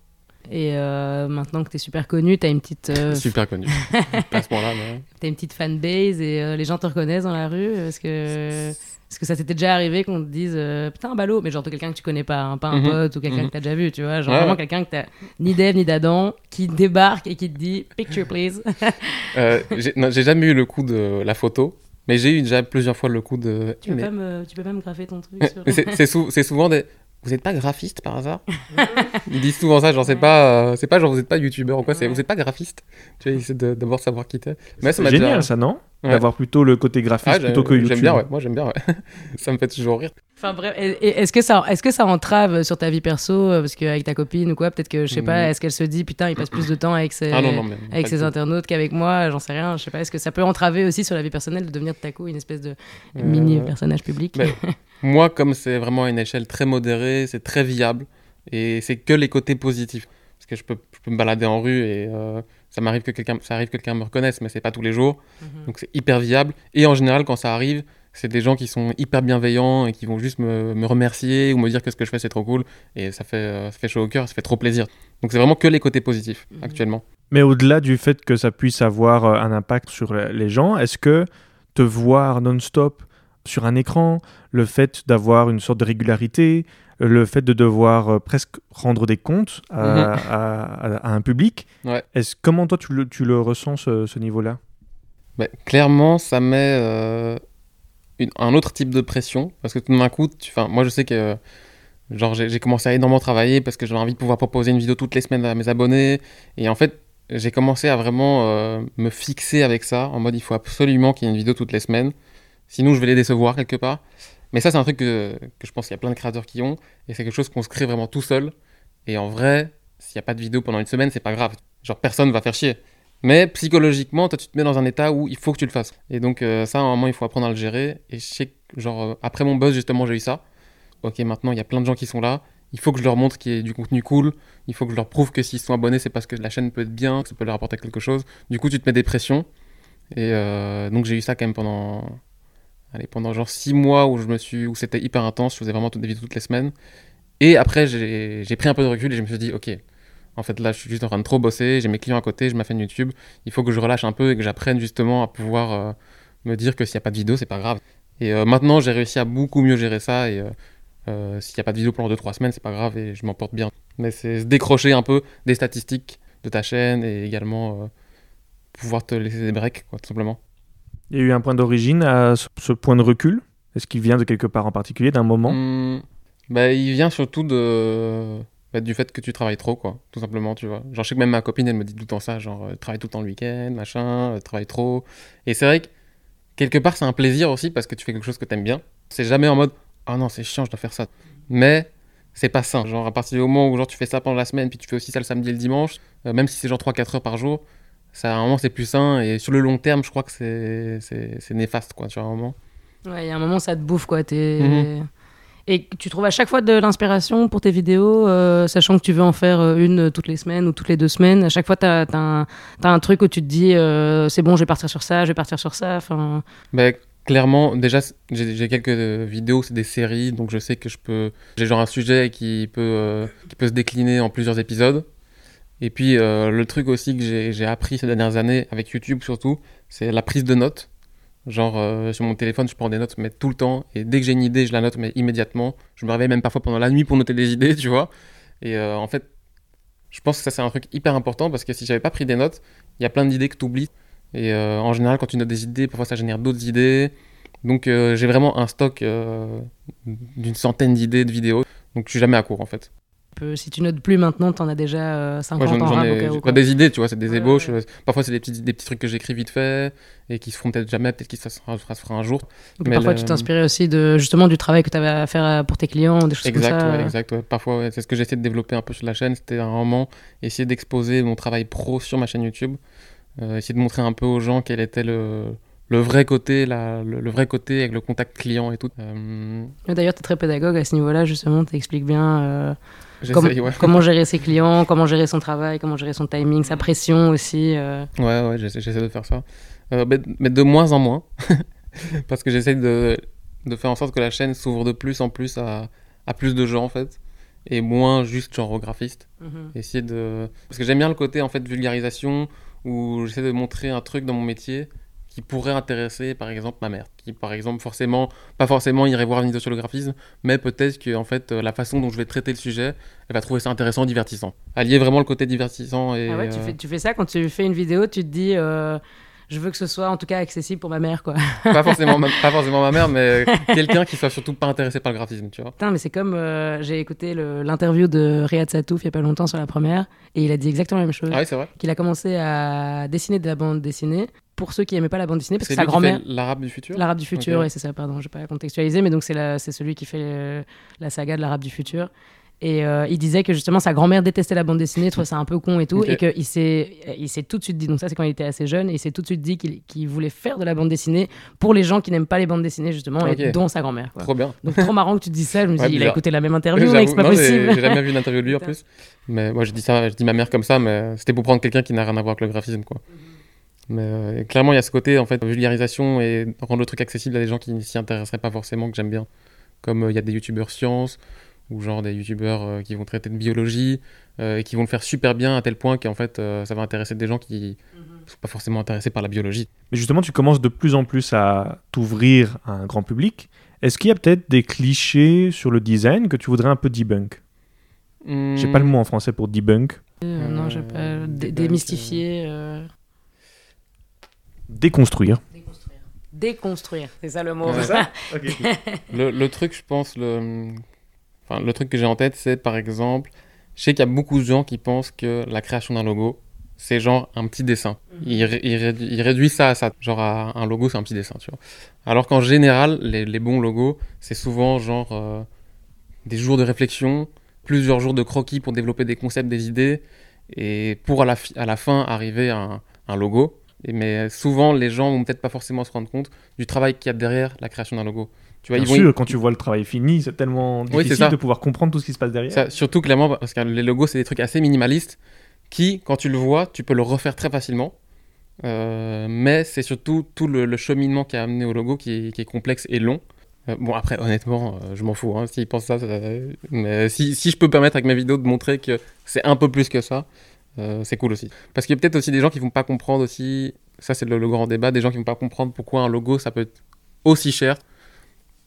S1: Et euh, maintenant que t'es super connu, t'as une petite, euh,
S3: Super connu. à ce moment-là, mais.
S1: t'as une petite fanbase et euh, les gens te reconnaissent dans la rue. Est-ce que, est-ce que ça t'était déjà arrivé qu'on te dise euh, putain ballot, mais genre de quelqu'un que tu connais pas, hein, pas un
S3: Mhm.
S1: pote ou quelqu'un
S3: Mhm.
S1: que t'as déjà vu, tu vois, genre
S3: Ouais,
S1: vraiment quelqu'un que t'as ni d'Eve ni d'Adam qui débarque et qui te dit picture please.
S3: Euh, j'ai jamais eu le coup de la photo, mais j'ai eu déjà plusieurs fois le coup de.
S1: tu, peux
S3: Mais-
S1: pas me, tu peux pas me graffer ton truc sur...
S3: sou- c'est souvent des. Vous n'êtes pas graphiste par hasard Ils disent souvent ça, genre c'est pas, euh, c'est pas genre vous n'êtes pas youtubeur ou quoi, c'est
S1: Ouais.
S3: vous n'êtes pas graphiste. Tu vois, ils essaient de d'abord savoir qui t'es. Mais ça
S2: C'est
S3: m'a
S2: génial,
S3: déjà-
S2: ça, non
S3: Ouais.
S2: D'avoir plutôt le côté graphiste
S3: Ah,
S2: plutôt que YouTube.
S3: J'aime bien, ouais. Moi j'aime bien, ouais. ça me fait toujours rire.
S1: Enfin bref, est-ce que ça, est-ce que ça entrave sur ta vie perso euh, parce qu'avec ta copine ou quoi, peut-être que je sais pas,
S3: Mm.
S1: est-ce qu'elle se dit putain il passe plus de temps avec ses,
S3: Ah non, non,
S1: avec ses internautes qu'avec moi, j'en sais rien, je sais pas, est-ce que ça peut entraver aussi sur la vie personnelle de devenir tout à coup une espèce de
S3: Euh,
S1: mini personnage public?
S3: mais- Moi, comme c'est vraiment à une échelle très modérée, c'est très viable et c'est que les côtés positifs. Parce que je peux, je peux me balader en rue et euh, ça m'arrive que quelqu'un, ça arrive que quelqu'un me reconnaisse, mais c'est pas tous les jours.
S1: Mhm.
S3: Donc c'est hyper viable. Et en général, quand ça arrive, c'est des gens qui sont hyper bienveillants et qui vont juste me, me remercier ou me dire que ce que je fais c'est trop cool. Et ça fait, euh, ça fait chaud au cœur, ça fait trop plaisir. Donc c'est vraiment que les côtés positifs
S1: Mhm.
S3: actuellement.
S2: Mais au-delà du fait que ça puisse avoir euh, un impact sur les gens, est-ce que te voir non-stop sur un écran, le fait d'avoir une sorte de régularité, le fait de devoir euh, presque rendre des comptes à,
S3: Mhm.
S2: à- à- à un public,
S3: Ouais.
S2: est-ce, comment toi tu le, tu le ressens ce, ce niveau-là?
S3: Bah, clairement, ça met euh, un autre type de pression parce que tout d'un coup, tu, moi je sais que genre j'ai j'ai commencé à énormément travailler parce que j'avais envie de pouvoir proposer une vidéo toutes les semaines à mes abonnés. Et en fait j'ai commencé à vraiment euh, me fixer avec ça en mode il faut absolument qu'il y ait une vidéo toutes les semaines. Sinon je vais les décevoir quelque part. Mais ça c'est un truc que, que je pense qu'il y a plein de créateurs qui ont. Et c'est quelque chose qu'on se crée vraiment tout seul. Et en vrai s'il n'y a pas de vidéo pendant une semaine c'est pas grave. Genre personne va faire chier mais psychologiquement, toi, tu te mets dans un état où il faut que tu le fasses. Et donc, euh, ça, à un moment, il faut apprendre à le gérer. Et je sais que, genre, euh, après mon buzz, justement, j'ai eu ça. Ok, maintenant, il y a plein de gens qui sont là. Il faut que je leur montre qu'il y ait du contenu cool. Il faut que je leur prouve que s'ils sont abonnés, c'est parce que la chaîne peut être bien, que ça peut leur apporter quelque chose. Du coup, tu te mets des pressions. Et euh, donc, j'ai eu ça quand même pendant allez, pendant genre six mois où suis, où c'était hyper intense, je faisais vraiment toutes des vidéos toutes les semaines. Et après, j'ai pris un peu de recul et je me suis dit, ok, en fait là, je suis juste en train de trop bosser, j'ai mes clients à côté, j'ai ma chaîne YouTube, il faut que je relâche un peu et que j'apprenne justement à pouvoir euh, me dire que s'il n'y a pas de vidéo, c'est pas grave. Et euh, maintenant, j'ai réussi à beaucoup mieux gérer ça et euh, s'il n'y a pas de vidéo pendant 2-3 semaines, c'est pas grave et je m'en porte bien. Mais c'est se décrocher un peu des statistiques de ta chaîne et également pouvoir te laisser des breaks, quoi, tout simplement.
S2: Il y a eu un point d'origine à ce, point de recul? Est-ce qu'il vient de quelque part en particulier, d'un moment?
S3: Hmm, bah, il vient surtout de bah, du fait que tu travailles trop, quoi, tout simplement, tu vois. Genre, je sais que même ma copine, elle me dit tout le temps ça, genre, euh, travaille tout le temps le week-end, machin, euh, travaille trop. Et c'est vrai que quelque part, c'est un plaisir aussi parce que tu fais quelque chose que t'aimes bien. C'est jamais en mode, ah non, c'est chiant, je dois faire ça. Mais c'est pas sain. Genre, à partir du moment où genre, tu fais ça pendant la semaine, puis tu fais aussi ça le samedi et le dimanche, euh, même si c'est genre 3-4 heures par jour, ça, à un moment, c'est plus sain. Et sur le long terme, je crois que c'est- néfaste, quoi, sur un moment.
S1: Ouais, il y a un moment, ça te bouffe, quoi. t'es-. Et tu trouves à chaque fois de l'inspiration pour tes vidéos, euh, sachant que tu veux en faire euh, une toutes les semaines ou toutes les deux semaines. À chaque fois, tu as, un truc où tu te dis, euh, c'est bon, je vais partir sur ça, je vais partir sur ça.
S3: Bah, clairement, déjà, j'ai quelques euh, vidéos, c'est des séries, donc je sais que je peux. J'ai genre un sujet qui peut, euh, qui peut se décliner en plusieurs épisodes. Et puis, euh, le truc aussi que j'ai appris ces dernières années, avec YouTube surtout, c'est la prise de notes. Genre, euh, sur mon téléphone, je prends des notes, mais tout le temps. Et dès que j'ai une idée, je la note, mais immédiatement. Je me réveille même parfois pendant la nuit pour noter des idées, tu vois. Et euh, en fait, je pense que ça, c'est un truc hyper important parce que si j'avais pas pris des notes, il y a plein d'idées que tu oublies. Et euh, en général, quand tu notes des idées, parfois ça génère d'autres idées. Donc j'ai vraiment un stock d'une centaine d'idées de vidéos. Donc je suis jamais à court en fait.
S1: Si tu notes plus maintenant, tu en as déjà euh, 50
S3: Ouais, j'en-
S1: en rab au cas où,
S3: des idées, tu vois, c'est des
S1: Ouais,
S3: ébauches.
S1: ouais.
S3: euh, Parfois c'est des petits, des petits trucs que j'écris vite fait et qui se feront peut-être jamais, peut-être qu'ils se se fera un jour. Mais
S1: parfois,
S3: le-
S1: tu t'inspirais aussi de, justement du travail que tu avais à faire euh, pour tes clients, des choses
S3: Exact,
S1: comme ça.
S3: ouais, exact. ouais. Parfois, ouais, c'est ce que j'essaie de développer un peu sur la chaîne. C'était un moment essayer d'exposer mon travail pro sur ma chaîne YouTube, euh, essayer de montrer un peu aux gens quel était le, le vrai côté, la- le, le vrai côté avec le contact client et tout. Euh,
S1: D'ailleurs, tu es très pédagogue à ce niveau-là, justement, tu expliques bien euh, Comment,
S3: ouais.
S1: comment gérer ses clients, comment gérer son travail, comment gérer son timing, sa pression aussi. euh.
S3: Ouais, ouais, j'essaie, de faire ça. Euh, mais, mais de moins en moins. Parce que j'essaie de, de faire en sorte que la chaîne s'ouvre de plus en plus à, à plus de gens, en fait. Et moins juste genre aux graphistes. Essayer de... Parce que j'aime bien le côté, en fait, vulgarisation, où j'essaie de montrer un truc dans mon métier qui pourrait intéresser, par exemple, ma mère. Qui, par exemple, forcément, pas forcément irait voir une vidéo sur le graphisme, mais peut-être que, en fait, euh, la façon dont je vais traiter le sujet, elle va trouver ça intéressant, divertissant. Allier vraiment le côté divertissant et...
S1: Ah ouais, tu,
S3: euh,
S1: fais, tu fais ça quand tu fais une vidéo, tu te dis, euh, je veux que ce soit en tout cas accessible pour ma mère, quoi.
S3: pas forcément ma, pas forcément ma mère mais quelqu'un qui soit surtout pas intéressé par le graphisme tu vois
S1: Putain, mais c'est comme euh, j'ai écouté l'interview de Riyad Satouf il y a pas longtemps sur la première, et il a dit exactement la même chose.
S3: ah oui c'est vrai
S1: Qu'il a commencé à dessiner de la bande dessinée pour ceux qui aimaient pas la bande dessinée, parce que sa grand-mère.
S3: l'arabe du futur
S1: L'arabe du futur,
S3: Ok.
S1: oui, c'est ça, pardon, je vais pas contextualiser, mais donc c'est celui qui fait euh, la saga de l'arabe du futur. Et euh, il disait que justement sa grand-mère détestait la bande dessinée, trouvait ça un peu con et tout, et qu'il s'est, il s'est tout de suite dit, donc ça c'est quand il était assez jeune, et il s'est tout de suite dit qu'il qu'il voulait faire de la bande dessinée pour les gens qui n'aiment pas les bandes dessinées justement, et dont sa grand-mère. quoi.
S3: trop bien
S1: Donc trop marrant que tu te dises ça, je me dis,
S3: Ouais,
S1: il a écouté la même interview, mec, c'est pas
S3: non, j'ai-
S1: possible.
S3: j'ai jamais vu une interview de lui en plus mais moi je dis ça je dis ma mère comme ça mais c'était pour prendre quelqu'un qui n'a rien à voir avec le graphisme quoi mais euh, clairement il y a ce côté en fait vulgarisation et rendre le truc accessible à des gens qui ne s'y intéresseraient pas forcément que j'aime bien comme euh, il y a des youtubeurs sciences ou genre des youtubeurs euh, qui vont traiter de biologie euh, et qui vont le faire super bien à tel point qu'en fait euh, ça va intéresser des gens qui
S1: Mhm.
S3: sont pas forcément intéressés par la biologie
S2: Mais justement, tu commences de plus en plus à t'ouvrir à un grand public. Est-ce qu'il y a peut-être des clichés sur le design que tu voudrais un peu debunk? J'ai pas le mot en français pour debunk.
S1: Euh, non, je pas dé- démystifier. euh,
S2: Déconstruire.
S1: Déconstruire. Déconstruire, c'est ça le mot.
S3: C'est ça? Le, le truc, je pense, le, enfin, le truc que j'ai en tête, c'est par exemple, je sais qu'il y a beaucoup de gens qui pensent que la création d'un logo, c'est genre un petit dessin. Ré- rédu- ils réduisent ça à ça. Genre à un logo, c'est un petit dessin, tu vois. Alors qu'en général, les, les bons logos, c'est souvent genre euh, des jours de réflexion, plusieurs jours de croquis pour développer des concepts, des idées, et pour à la, fi- à la fin arriver à un, un logo. Et, mais souvent, les gens vont peut-être pas forcément se rendre compte du travail qu'il y a derrière la création d'un logo. Tu vois,
S2: Bien
S3: ils vont
S2: sûr, quand tu vois le travail fini, c'est tellement difficile
S3: ça.
S2: de pouvoir comprendre tout ce qui se passe derrière.
S3: Ça, surtout clairement parce que les logos, c'est des trucs assez minimalistes qui, quand tu le vois, tu peux le refaire très facilement. Euh, mais c'est surtout tout le, le cheminement qui a amené au logo qui est, qui est complexe et long. Euh, bon, après, honnêtement, euh, je m'en fous. Hein, S'ils pensent ça, ça- mais si, si je peux permettre avec mes vidéos de montrer que c'est un peu plus que ça, c'est cool aussi. Parce qu'il y a peut-être aussi des gens qui vont pas comprendre aussi. Ça, c'est le, le grand débat. Des gens qui vont pas comprendre pourquoi un logo ça peut être aussi cher.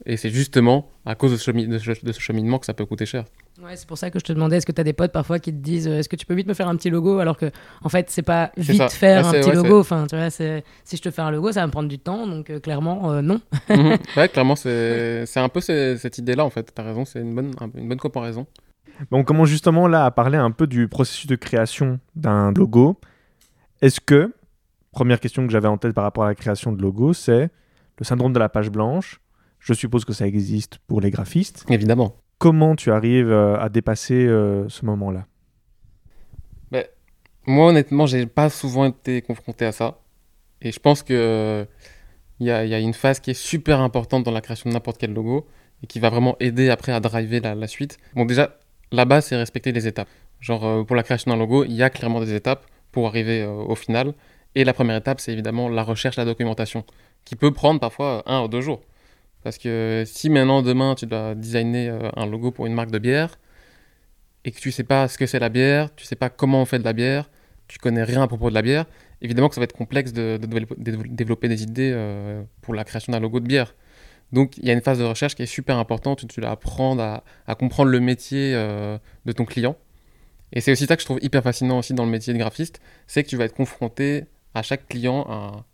S3: Et c'est justement à cause de ce, chemi- de ce- de ce cheminement que ça peut coûter cher.
S1: Ouais, c'est pour ça que je te demandais, est-ce que tu as des potes parfois qui te disent, euh, est-ce que tu peux vite me faire un petit logo alors que, en fait, c'est pas vite
S3: ça.
S1: faire
S3: Ouais,
S1: un petit
S3: ouais,
S1: logo. Enfin, tu vois, si je te fais un logo, ça va me prendre du temps, donc euh, clairement, euh, non.
S3: Mhm. ouais, clairement, c'est c'est un peu ce- cette idée-là en fait. T'as raison, c'est une bonne, un- une bonne comparaison.
S2: On commence justement là à parler un peu du processus de création d'un logo. Est-ce que, première question que j'avais en tête par rapport à la création de logo, c'est le syndrome de la page blanche. Je suppose que ça existe pour les graphistes.
S3: Évidemment.
S2: Comment tu arrives euh, à dépasser euh, ce moment-là?
S3: Moi, honnêtement, j'ai pas souvent été confronté à ça. Et je pense que il y a, il y a une phase qui est super importante dans la création de n'importe quel logo et qui va vraiment aider après à driver la, la suite. Bon, déjà, la base, c'est respecter les étapes. Genre, euh, pour la création d'un logo, il y a clairement des étapes pour arriver euh, au final. Et la première étape, c'est évidemment la recherche, la documentation, qui peut prendre parfois un ou deux jours. Parce que si maintenant, demain, tu dois designer euh, un logo pour une marque de bière, et que tu sais pas ce que c'est la bière, tu sais pas comment on fait de la bière, tu connais rien à propos de la bière, évidemment que ça va être complexe de, développer- de développer des idées euh, pour la création d'un logo de bière. Donc il y a une phase de recherche qui est super importante tu dois apprendre à, à comprendre le métier euh, de ton client. Et c'est aussi ça que je trouve hyper fascinant aussi dans le métier de graphiste, c'est que tu vas être confronté à chaque client,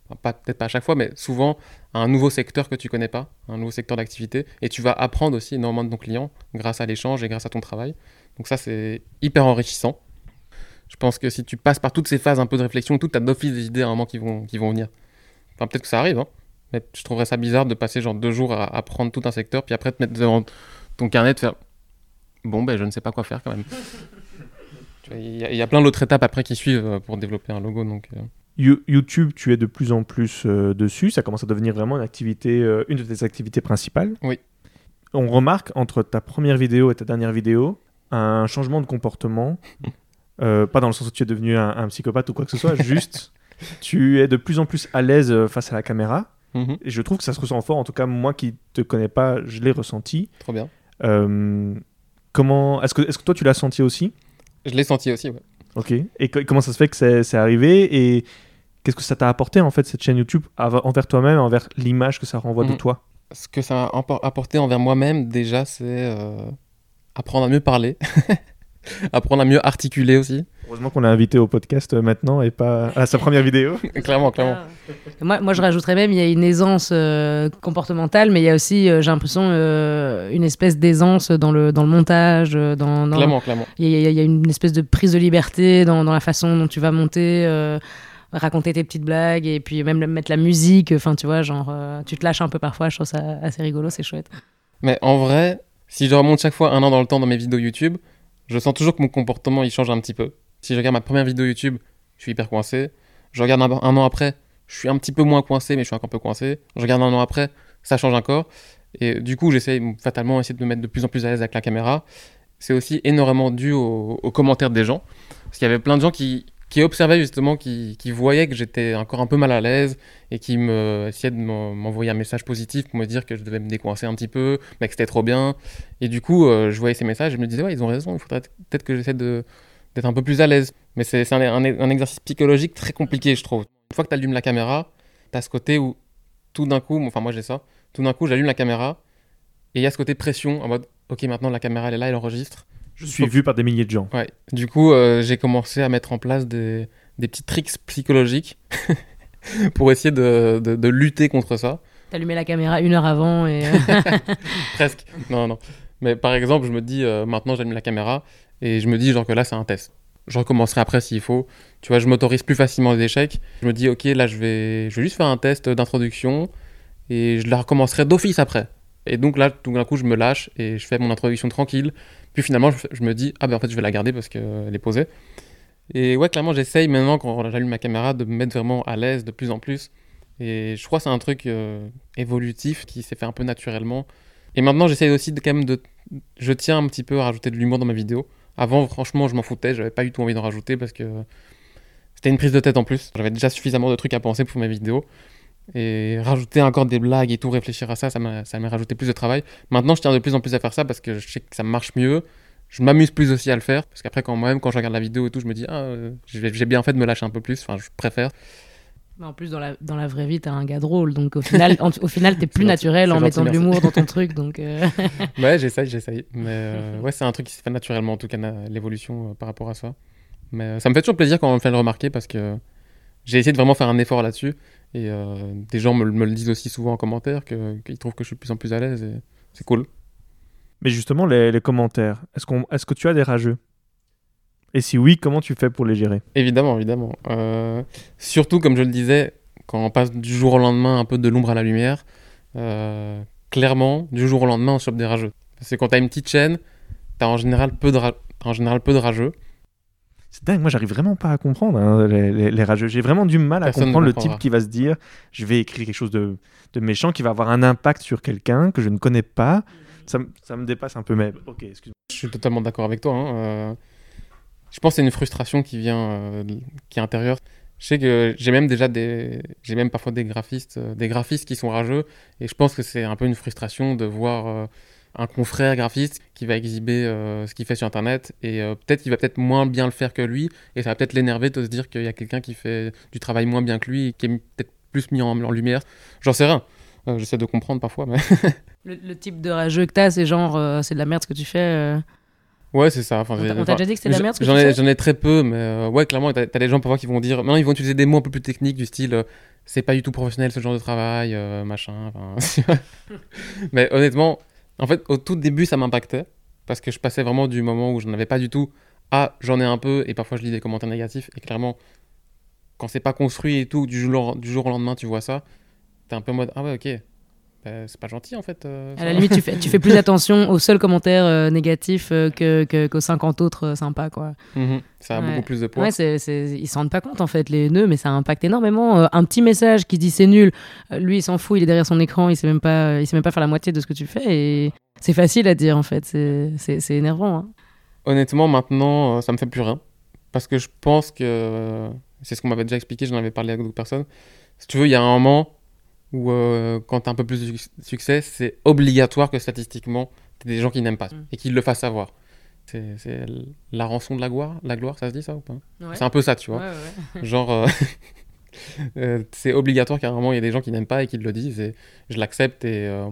S3: enfin, peut-être pas à chaque fois, mais souvent à un nouveau secteur que tu connais pas, un nouveau secteur d'activité, et tu vas apprendre aussi énormément de ton client grâce à l'échange et grâce à ton travail. Donc ça c'est hyper enrichissant. Je pense que si tu passes par toutes ces phases un peu de réflexion, tout as d'office des idées à un moment qui vont, qui vont venir. Enfin, peut-être que ça arrive, hein. Mais je trouverais ça bizarre de passer genre deux jours à apprendre tout un secteur, puis après te mettre devant ton carnet, de faire bon, ben je ne sais pas quoi faire quand même. Il y, a- il y a plein d'autres étapes après qui suivent euh, pour développer un logo. Donc, euh,
S2: YouTube, tu es de plus en plus euh, dessus. Ça commence à devenir vraiment une activité, euh, une de tes activités principales.
S3: Oui.
S2: On remarque entre ta première vidéo et ta dernière vidéo un changement de comportement. Euh, pas dans le sens où tu es devenu un, un psychopathe ou quoi que ce soit, juste tu es de plus en plus à l'aise face à la caméra.
S3: mhm,
S2: Et je trouve que ça se ressent fort. En tout cas, moi qui te connais pas, je l'ai ressenti.
S3: trop bien.
S2: Comment Est-ce que, est-ce que toi tu l'as senti aussi?
S3: Je l'ai senti aussi, ouais.
S2: Ok. Et co- comment ça se fait que c'est, c'est arrivé? Et qu'est-ce que ça t'a apporté en fait cette chaîne YouTube envers toi-même, envers l'image que ça renvoie de
S3: Mhm.
S2: toi?
S3: Ce que ça m'a appor- apporté envers moi-même, déjà, c'est euh, apprendre à mieux parler, apprendre à mieux articuler aussi.
S2: Heureusement qu'on l'a invité au podcast euh, maintenant et pas à sa première vidéo.
S3: clairement, clairement.
S1: Ah. Moi, moi, je rajouterais même, il y a une aisance euh, comportementale, mais il y a aussi, euh, j'ai l'impression, euh, une espèce d'aisance dans le, dans le montage, dans, dans-
S3: Clairement, clairement.
S1: Il y, a- il y a une espèce de prise de liberté dans, dans la façon dont tu vas monter, euh, raconter tes petites blagues et puis même mettre la musique. Enfin, tu vois, genre, euh, tu te lâches un peu parfois. Je trouve ça assez rigolo, c'est chouette.
S3: Mais en vrai, si je remonte chaque fois un an dans le temps dans mes vidéos YouTube, je sens toujours que mon comportement il change un petit peu. Si je regarde ma première vidéo YouTube, je suis hyper coincé. Je regarde un, an après, je suis un petit peu moins coincé, mais je suis encore un peu coincé. Je regarde un an après, ça change encore. Et du coup, j'essaie fatalement essayer de me mettre de plus en plus à l'aise avec la caméra. C'est aussi énormément dû aux, aux commentaires des gens. Parce qu'il y avait plein de gens qui, qui observaient justement, qui, voyaient que j'étais encore un peu mal à l'aise et qui me essayaient de m'en- m'envoyer un message positif pour me dire que je devais me décoincer un petit peu, mais que c'était trop bien. Et du coup, euh, je voyais ces messages et je me disais, ouais, ils ont raison, il faudrait peut-être que j'essaie d'être un peu plus à l'aise. Mais c'est un- un exercice psychologique très compliqué, je trouve. Une fois que tu allumes la caméra, tu as ce côté où tout d'un coup, enfin moi j'ai ça, tout d'un coup j'allume la caméra et il y a ce côté pression en mode, ok, maintenant la caméra elle est là, elle enregistre.
S2: Je suis vu par des milliers de gens.
S3: Ouais. Du coup, euh, j'ai commencé à mettre en place des, des petits tricks psychologiques pour essayer de, de- de lutter contre ça.
S1: T'allumais la caméra une heure avant et. euh,
S3: Presque. Non, non. Mais par exemple, je me dis, euh, maintenant j'allume la caméra et je me dis genre que là c'est un test. Je recommencerai après s'il faut. Tu vois, je m'autorise plus facilement les échecs. Je me dis, ok, là je vais, je vais juste faire un test d'introduction et je la recommencerai d'office après. Et donc là, tout d'un coup, je me lâche et je fais mon introduction tranquille. Puis finalement, je, me dis, ah ben en fait, je vais la garder parce qu'elle est posée. Et ouais, clairement, j'essaye maintenant, quand j'allume ma caméra, de me mettre vraiment à l'aise de plus en plus. Et je crois que c'est un truc euh, évolutif qui s'est fait un peu naturellement. Et maintenant, j'essaye aussi de, quand même de. Je tiens un petit peu à rajouter de l'humour dans ma vidéo. Avant, franchement, je m'en foutais, j'avais pas du tout envie d'en rajouter parce que C'était une prise de tête en plus. J'avais déjà suffisamment de trucs à penser pour mes vidéos. Et rajouter encore des blagues et tout, réfléchir à ça, ça m'a rajouté plus de travail. Maintenant, je tiens de plus en plus à faire ça parce que je sais que ça marche mieux. Je m'amuse plus aussi à le faire. Parce qu'après, quand moi-même, quand je regarde la vidéo et tout, je me dis, ah, euh, j'ai bien fait de me lâcher un peu plus. Enfin, je préfère.
S1: Mais en plus, dans la, dans la vraie vie, t'es un gars drôle. Donc au final, en- au final t'es plus naturel en mettant de l'humour dans ton truc. Donc, euh,
S3: Ouais, j'essaye, j'essaye. Mais euh, ouais, c'est un truc qui se fait naturellement, en tout cas, l'évolution euh, par rapport à ça. Mais ça me fait toujours plaisir quand on me fait le remarquer parce que j'ai essayé de vraiment faire un effort là-dessus. Et euh, des gens me, le- me le disent aussi souvent en commentaire, qu'ils trouvent que je suis de plus en plus à l'aise. Et c'est cool.
S2: Mais justement, les, les commentaires, est-ce qu'on, est-ce que tu as des rageux? Et si oui, comment tu fais pour les gérer?
S3: Évidemment, évidemment. Euh, surtout, comme je le disais, quand on passe du jour au lendemain un peu de l'ombre à la lumière, euh, clairement, du jour au lendemain, on chope des rageux. Parce que quand t'as une petite chaîne, t'as en général peu de, en général peu de rageux.
S2: C'est dingue, moi j'arrive vraiment pas à comprendre hein, les, les- les rageux. J'ai vraiment du mal à
S3: Personne
S2: comprendre le type qui va se dire je vais écrire quelque chose de, de méchant qui va avoir un impact sur quelqu'un que je ne connais pas. Ça, me- ça me dépasse un peu, mais ok, excuse-moi.
S3: Je suis totalement d'accord avec toi. hein, euh, je pense que c'est une frustration qui vient, euh, qui est intérieure. Je sais que j'ai même déjà des, j'ai même parfois des graphistes, euh, des graphistes qui sont rageux, et je pense que c'est un peu une frustration de voir euh, un confrère graphiste qui va exhiber euh, ce qu'il fait sur Internet, et euh, peut-être qu'il va peut-être moins bien le faire que lui, et ça va peut-être l'énerver de se dire qu'il y a quelqu'un qui fait du travail moins bien que lui, et qui est peut-être plus mis en, en lumière. J'en sais rien. Euh, J'essaie de comprendre parfois, mais
S1: le, le type de rageux que t'as, c'est genre, c'est de la merde ce que tu fais.
S3: ouais, c'est ça. Enfin,
S1: On t'a déjà dit que c'était de la merde ce que
S3: J'en
S1: tu
S3: ai,
S1: fais
S3: j'en ai très peu, mais ouais, clairement, t'as as des gens parfois qui vont dire. Maintenant, ils vont utiliser des mots un peu plus techniques du style c'est pas du tout professionnel ce genre de travail, machin. mais honnêtement, en fait, au tout début, ça m'impactait parce que je passais vraiment du moment où je n'en avais pas du tout à j'en ai un peu et parfois je lis des commentaires négatifs et clairement, quand c'est pas construit et tout, du jour, du jour au lendemain, tu vois ça, t'es un peu en mode ah ouais, ok. Bah, c'est pas gentil en fait. euh,
S1: À la limite, tu fais, tu fais plus attention aux seuls commentaires euh, négatifs euh, que, que- qu'aux 50 autres euh, sympas, quoi.
S3: Mhm, ça a
S1: Ouais.
S3: beaucoup plus de poids.
S1: Ouais, c'est, c'est- ils s'en rendent pas compte en fait, les nœuds, mais ça impacte énormément. Euh, un petit message qui dit c'est nul, lui il s'en fout, il est derrière son écran, il sait même pas, il sait même pas faire la moitié de ce que tu fais et c'est facile à dire en fait, c'est, énervant. hein.
S3: Honnêtement, maintenant, ça me fait plus rien. Parce que je pense que. C'est ce qu'on m'avait déjà expliqué, j'en avais parlé avec d'autres personnes. Si tu veux, il y a un moment où, euh, quand tu as un peu plus de suc- succès, c'est obligatoire que statistiquement, tu des gens qui n'aiment pas
S1: Mm.
S3: et qui le fassent savoir. C'est la rançon de la gloire, la gloire, ça se dit ça ou pas?
S1: Ouais.
S3: C'est un peu ça, tu vois.
S1: Ouais, ouais.
S3: Genre, euh, euh, c'est obligatoire qu'à un moment, il y a des gens qui n'aiment pas et qui le disent. Et je l'accepte et euh,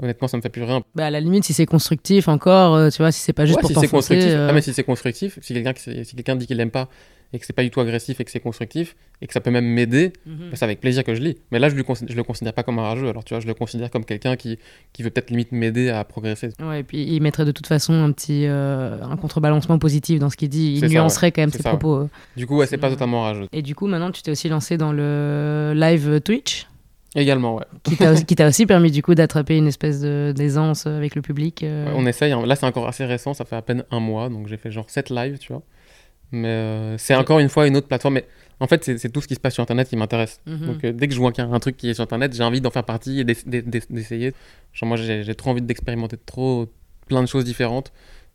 S3: honnêtement, ça me fait plus rien.
S1: Bah, à la limite, si c'est constructif encore, euh, tu vois, si c'est pas juste
S3: Ouais,
S1: pour
S3: si c'est
S1: t'enfoncer.
S3: constructif.
S1: euh,
S3: Ah, mais si c'est constructif, si quelqu'un si quelqu'un dit qu'il l'aime pas et que c'est pas du tout agressif et que c'est constructif et que ça peut même m'aider,
S1: mhm.
S3: bah, c'est avec plaisir que je lis. Mais là, je, lui je le considère pas comme un rageux. Alors, tu vois, je le considère comme quelqu'un qui, qui veut peut-être limite m'aider à progresser.
S1: Ouais, et puis il mettrait de toute façon un petit euh, un contrebalancement positif dans ce qu'il dit. Il
S3: ça,
S1: nuancerait quand même ses
S3: ça, ouais.
S1: propos.
S3: Du coup, ouais, c'est pas totalement rageux.
S1: Et du coup, maintenant, tu t'es aussi lancé dans le live Twitch,
S3: Également, ouais.
S1: qui t'a aussi, permis du coup d'attraper une espèce d'aisance avec le public. euh.
S3: Ouais, on essaye. hein. Là, c'est encore assez récent. Ça fait à peine un mois. Donc, j'ai fait genre 7 lives, tu vois. Mais euh, c'est encore une fois une autre plateforme. Mais en fait, c'est tout ce qui se passe sur Internet qui m'intéresse.
S1: Mhm.
S3: Donc euh, dès que je vois qu'il y a un truc qui est sur internet, j'ai envie d'en faire partie et d'ess- d'ess- d'ess- d'essayer. Genre moi j'ai trop envie d'expérimenter trop plein de choses différentes.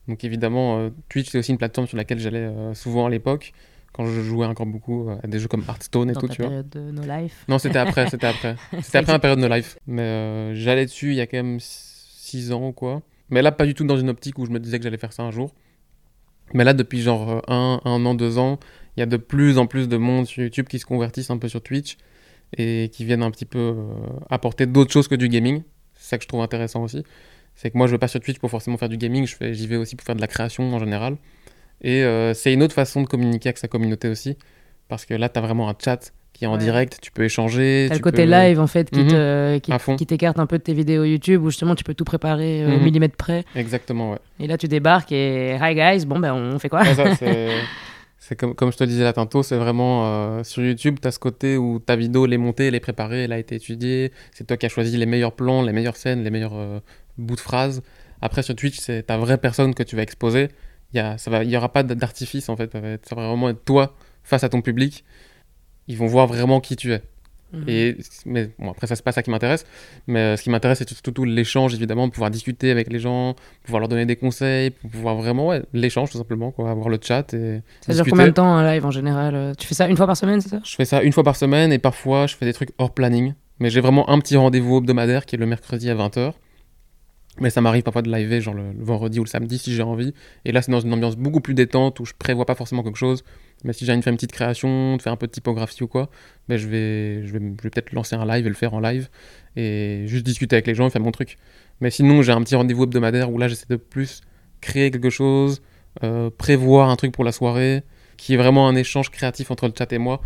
S3: Donc évidemment euh, Twitch c'est aussi une plateforme sur laquelle j'allais euh, souvent à l'époque quand je jouais encore beaucoup à des jeux comme Hearthstone et
S1: dans
S3: tout,
S1: ta
S3: tu vois.
S1: période de No Life.
S3: Non, c'était après, c'était après. C'était après ma période de life. Mais j'allais dessus il y a quand même 6 ans ou quoi. Mais là pas du tout dans une optique où je me disais que j'allais faire ça un jour. Mais là depuis genre euh, un, un an, deux ans, il y a de plus en plus de monde sur YouTube qui se convertissent un peu sur Twitch et qui viennent un petit peu euh, apporter d'autres choses que du gaming. C'est ça que je trouve intéressant aussi. C'est que moi je vais pas sur Twitch pour forcément faire du gaming, j'y vais aussi pour faire de la création en général. Et euh, c'est une autre façon de communiquer avec sa communauté aussi. Parce que là, tu as vraiment un chat qui est en
S1: Ouais.
S3: direct, tu peux échanger.
S1: T'as le côté
S3: peux-
S1: live en fait qui
S3: Mhm.
S1: te qui, t'écarte un peu de tes vidéos YouTube où justement tu peux tout préparer euh, au
S3: Mhm.
S1: millimètre près.
S3: Exactement, ouais.
S1: Et là tu débarques et hi guys, bon ben on fait quoi?
S3: Ouais, ça, c'est... comme, comme je te disais là tantôt, c'est vraiment euh, sur YouTube, tu as ce côté où ta vidéo, elle est montée, elle est préparée, elle a été étudiée. C'est toi qui as choisi les meilleurs plans, les meilleures scènes, les meilleurs euh, bouts de phrases. Après, sur Twitch, c'est ta vraie personne que tu vas exposer. Il y, a, ça va, il y aura pas d'artifice en fait. Ça va vraiment être toi face à ton public. Ils vont voir vraiment qui tu es.
S1: Mhm.
S3: Et, mais bon, après, ça, c'est pas ça qui m'intéresse. Mais euh, ce qui m'intéresse, c'est surtout l'échange, évidemment, pouvoir discuter avec les gens, pouvoir leur donner des conseils, pouvoir vraiment, ouais, l'échange, tout simplement, quoi, avoir le chat et
S1: Ça dure combien de temps un live en général euh, Tu fais ça une fois par semaine, c'est ça?
S3: Je fais ça une fois par semaine et parfois, je fais des trucs hors planning. Mais j'ai vraiment un petit rendez-vous hebdomadaire qui est le mercredi à 20h. Mais ça m'arrive parfois de live genre le, vendredi ou le samedi si j'ai envie. Et là, c'est dans une ambiance beaucoup plus détente où je prévois pas forcément quelque chose. Mais si j'ai envie de faire une petite création, de faire un peu de typographie ou quoi, ben je vais, je vais, je vais peut-être lancer un live et le faire en live. Et juste discuter avec les gens et faire mon truc. Mais sinon, j'ai un petit rendez-vous hebdomadaire où là, j'essaie de plus créer quelque chose, euh, prévoir un truc pour la soirée, qui est vraiment un échange créatif entre le chat et moi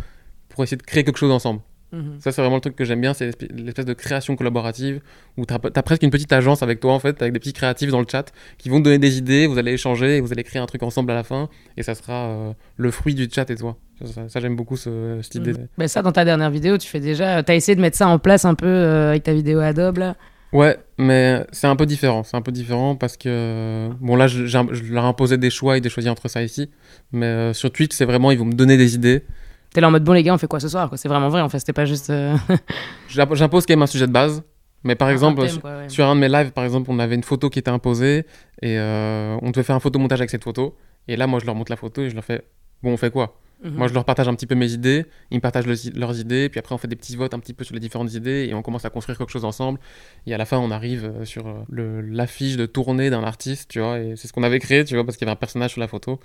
S3: pour essayer de créer quelque chose ensemble.
S1: Mhm.
S3: Ça, c'est vraiment le truc que j'aime bien, c'est l'espèce- de création collaborative où tu as, presque une petite agence avec toi, en fait, avec des petits créatifs dans le chat qui vont te donner des idées, vous allez échanger et vous allez créer un truc ensemble à la fin et ça sera euh, le fruit du chat et toi. Ça, ça- ça, j'aime beaucoup ce, cette idée.
S1: Mhm. Ben ça, dans ta dernière vidéo, tu fais déjà. T'as essayé de mettre ça en place un peu euh, avec ta vidéo Adobe là?
S3: Ouais, mais c'est un peu différent. C'est un peu différent parce que. Bon, là, je, je leur ai imposé des choix et des choisir entre ça ici. Mais euh, sur Twitch, c'est vraiment, ils vont me donner des idées.
S1: T'es là en mode bon les gars, on fait quoi ce soir. C'est vraiment vrai en fait. C'était pas juste. euh,
S3: J'imp- J'impose quand même un sujet de base. Mais par exemple, sur-
S1: thème, quoi, ouais.
S3: Sur un de mes lives, par exemple, on avait une photo qui était imposée et euh, on devait faire un photomontage avec cette photo. Et là, moi, je leur montre la photo et je leur fais Bon, on fait quoi?
S1: Mhm.
S3: Moi, je leur partage un petit peu mes idées, ils me partagent le- leurs idées, puis après, on fait des petits votes un petit peu sur les différentes idées et on commence à construire quelque chose ensemble. Et à la fin, on arrive euh, sur euh, l'affiche de tournée d'un artiste, tu vois, et c'est ce qu'on avait créé, tu vois, parce qu'il y avait un personnage sur la photo.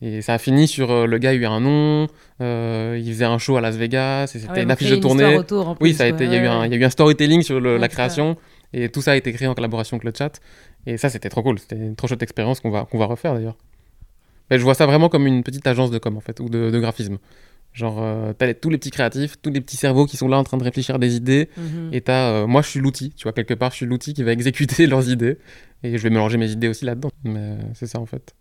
S3: Et ça a fini sur euh, le gars a eu un nom, euh, il faisait un show à Las Vegas, et c'était
S1: Ah ouais,
S3: une affiche de tournée.
S1: autour,
S3: Oui, ça a été, il y, a eu
S1: Ouais,
S3: il y a eu un storytelling sur le- la création et tout ça a été créé en collaboration avec le chat. Et ça, c'était trop cool. C'était une trop chouette expérience qu'on va, qu'on va refaire d'ailleurs. Mais je vois ça vraiment comme une petite agence de com en fait, ou de, de graphisme. Genre, euh, t'as les- tous les petits créatifs, tous les petits cerveaux qui sont là en train de réfléchir à des idées.
S1: Mhm.
S3: Et t'as, euh, moi, je suis l'outil, tu vois, quelque part, je suis l'outil qui va exécuter leurs idées. Et je vais mélanger mes idées aussi là-dedans. Mais c'est ça en fait.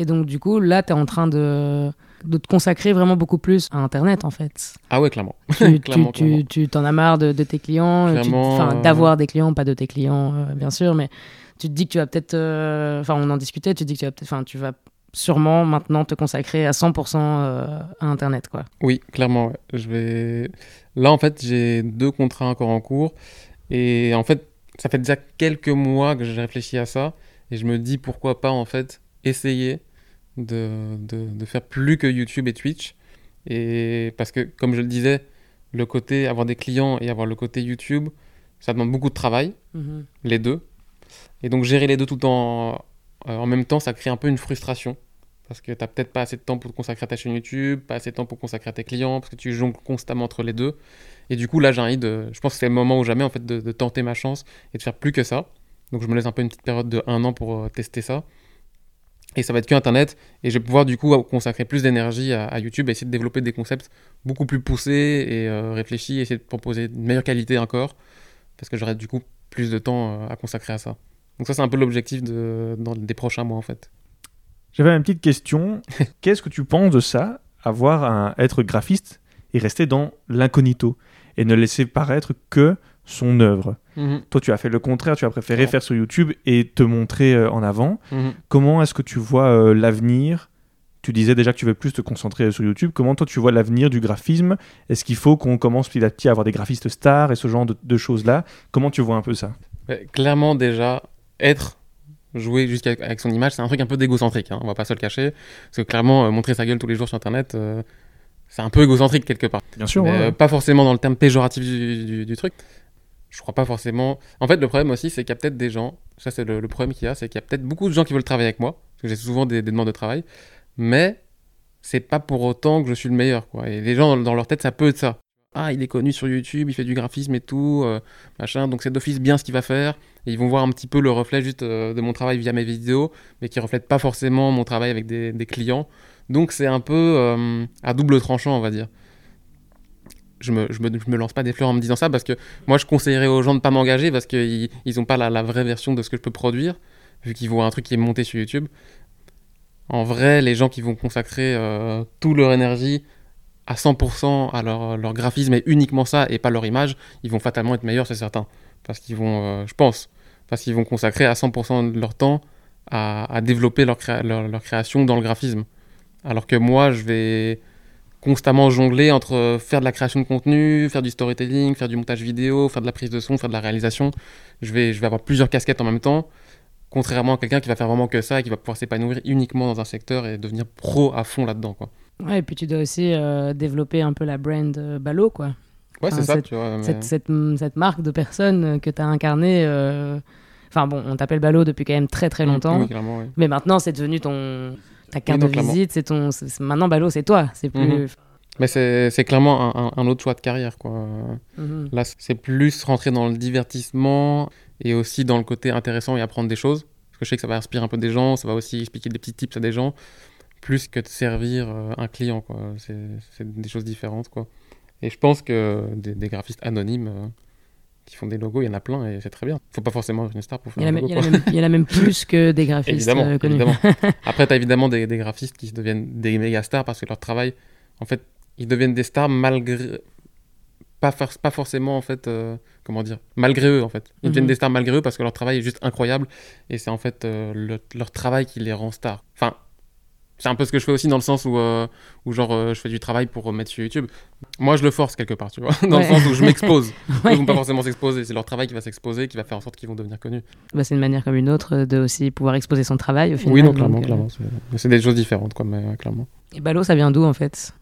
S1: Et donc du coup là, t'es en train de de te consacrer vraiment beaucoup plus à Internet en fait.
S3: Ah ouais, clairement.
S1: tu, tu,
S3: Clairement,
S1: tu,
S3: clairement.
S1: tu t'en as marre de, de tes clients, tu- enfin
S3: euh,
S1: d'avoir des clients, pas de tes clients euh, bien sûr, mais tu te dis que tu vas peut-être, euh, enfin on en discutait, tu te dis que tu vas peut-être, enfin tu vas sûrement maintenant te consacrer à 100% euh, à Internet quoi.
S3: Oui, clairement. ouais. Je vais. Là, en fait, j'ai deux contrats encore en cours. Et en fait, ça fait déjà quelques mois que j'ai réfléchi à ça. Et je me dis pourquoi pas, en fait, essayer de, de, de faire plus que YouTube et Twitch. Et parce que, comme je le disais, le côté avoir des clients et avoir le côté YouTube, ça demande beaucoup de travail, les deux. Et donc, gérer les deux tout en, euh, en même temps, ça crée un peu une frustration. Parce que tu n'as peut-être pas assez de temps pour te consacrer à ta chaîne YouTube, pas assez de temps pour consacrer à tes clients, parce que tu jongles constamment entre les deux. Et du coup, là, j'ai envie de. Je pense que c'est le moment ou jamais, en fait, de, de tenter ma chance et de faire plus que ça. Donc, je me laisse un peu une petite période de un an pour euh, tester ça. Et ça va être que Internet. Et je vais pouvoir, du coup, consacrer plus d'énergie à, à YouTube et essayer de développer des concepts beaucoup plus poussés et euh, réfléchis, essayer de proposer une meilleure qualité encore. Parce que j'aurai, du coup, plus de temps euh, à consacrer à ça. Donc, ça, c'est un peu l'objectif de, dans des prochains mois, en fait.
S2: J'avais une petite question. Qu'est-ce que tu penses de ça, avoir un être graphiste et rester dans l'incognito et ne laisser paraître que son œuvre? Toi, tu as fait le contraire, tu as préféré
S3: Ouais.
S2: faire sur YouTube et te montrer euh, en avant.
S3: Mhm.
S2: Comment est-ce que tu vois euh, l'avenir? Tu disais déjà que tu veux plus te concentrer sur YouTube. Comment toi, tu vois l'avenir du graphisme? Est-ce qu'il faut qu'on commence petit à petit à avoir des graphistes stars et ce genre de, de choses-là? Comment tu vois un peu ça?
S3: Clairement, déjà, être, jouer jusqu'à avec son image, c'est un truc un peu d'égocentrique, hein, on va pas se le cacher. Parce que clairement, euh, montrer sa gueule tous les jours sur Internet, c'est un peu égocentrique quelque part.
S2: Bien sûr.
S3: Mais,
S2: ouais.
S3: pas forcément dans le terme péjoratif du, du- du truc. Je crois pas forcément. En fait, le problème aussi, c'est qu'il y a peut-être des gens, ça c'est le, problème qu'il y a, c'est qu'il y a peut-être beaucoup de gens qui veulent travailler avec moi, parce que j'ai souvent des, des demandes de travail, mais c'est pas pour autant que je suis le meilleur. Et les gens, dans, leur tête, ça peut être ça. Ah, il est connu sur YouTube, il fait du graphisme et tout, euh, machin, donc c'est d'office bien ce qu'il va faire. Et ils vont voir un petit peu le reflet juste euh, de mon travail via mes vidéos, mais qui reflète pas forcément mon travail avec des, des clients. Donc c'est un peu euh, à double tranchant, on va dire. Je me, je, me, je me lance pas des fleurs en me disant ça parce que moi je conseillerais aux gens de pas m'engager parce qu'ils ils ont pas la, la vraie version de ce que je peux produire, vu qu'ils voient un truc qui est monté sur YouTube. En vrai, les gens qui vont consacrer euh, toute leur énergie à 100% à leur, leur graphisme et uniquement ça et pas leur image, ils vont fatalement être meilleurs, c'est certain. Parce qu'ils vont, euh, je pense, parce qu'ils vont consacrer à 100% de leur temps à, à développer leur, créa- leur, leur création dans le graphisme. Alors que moi, je vais constamment jongler entre euh, faire de la création de contenu, faire du storytelling, faire du montage vidéo, faire de la prise de son, faire de la réalisation. Je vais, je vais avoir plusieurs casquettes en même temps, contrairement à quelqu'un qui va faire vraiment que ça et qui va pouvoir s'épanouir uniquement dans un secteur et devenir pro à fond là-dedans. Quoi.
S1: Ouais, et puis tu dois aussi euh, développer un peu la brand euh, Ballot, quoi.
S3: Ouais,
S1: Enfin,
S3: c'est ça,
S1: cette-
S3: tu vois. mais-
S1: Cette, cette, cette marque de personne que tu as incarnée. euh, Enfin bon, on t'appelle Ballot depuis quand même très très longtemps.
S3: Oui, clairement, oui.
S1: Mais maintenant, c'est devenu ton ta carte de
S3: clairement.
S1: visite. C'est ton. Maintenant, Ballot, c'est toi. C'est plus.
S3: Mhm. Mais c'est clairement un, autre choix de carrière, quoi.
S1: Mhm.
S3: Là, c'est plus rentrer dans le divertissement et aussi dans le côté intéressant et apprendre des choses. Parce que je sais que ça va inspirer un peu des gens, ça va aussi expliquer des petits tips à des gens, plus que de servir euh, un client, quoi. C'est c'est des choses différentes, quoi. Et je pense que des, des graphistes anonymes euh, qui font des logos, il y en a plein et c'est très bien. Faut pas forcément être une star pour
S1: Il
S3: faire un logo,
S1: il y en a même- il plus que des graphistes
S3: Évidemment,
S1: euh, connus.
S3: évidemment. Après, tu as évidemment des, des graphistes qui deviennent des méga stars parce que leur travail, en fait, ils deviennent des stars malgré. Pas, for- pas forcément, en fait, euh, comment dire, malgré eux, en fait. Ils
S1: Mhm.
S3: deviennent des stars malgré eux parce que leur travail est juste incroyable et c'est en fait euh, le- leur travail qui les rend stars. Enfin, c'est un peu ce que je fais aussi dans le sens où, euh, où genre, euh, je fais du travail pour mettre sur YouTube. Moi, je le force quelque part, tu vois, dans
S1: Ouais.
S3: le sens où je m'expose.
S1: Ouais.
S3: Ils vont pas forcément s'exposer, c'est leur travail qui va s'exposer, qui va faire en sorte qu'ils vont devenir connus.
S1: Bah, c'est une manière comme une autre de aussi pouvoir exposer son travail au final.
S3: oui, non, clairement,
S1: euh,
S3: clairement. C'est des choses différentes, quoi, mais euh, clairement.
S1: Et Ballot, ça vient d'où en fait?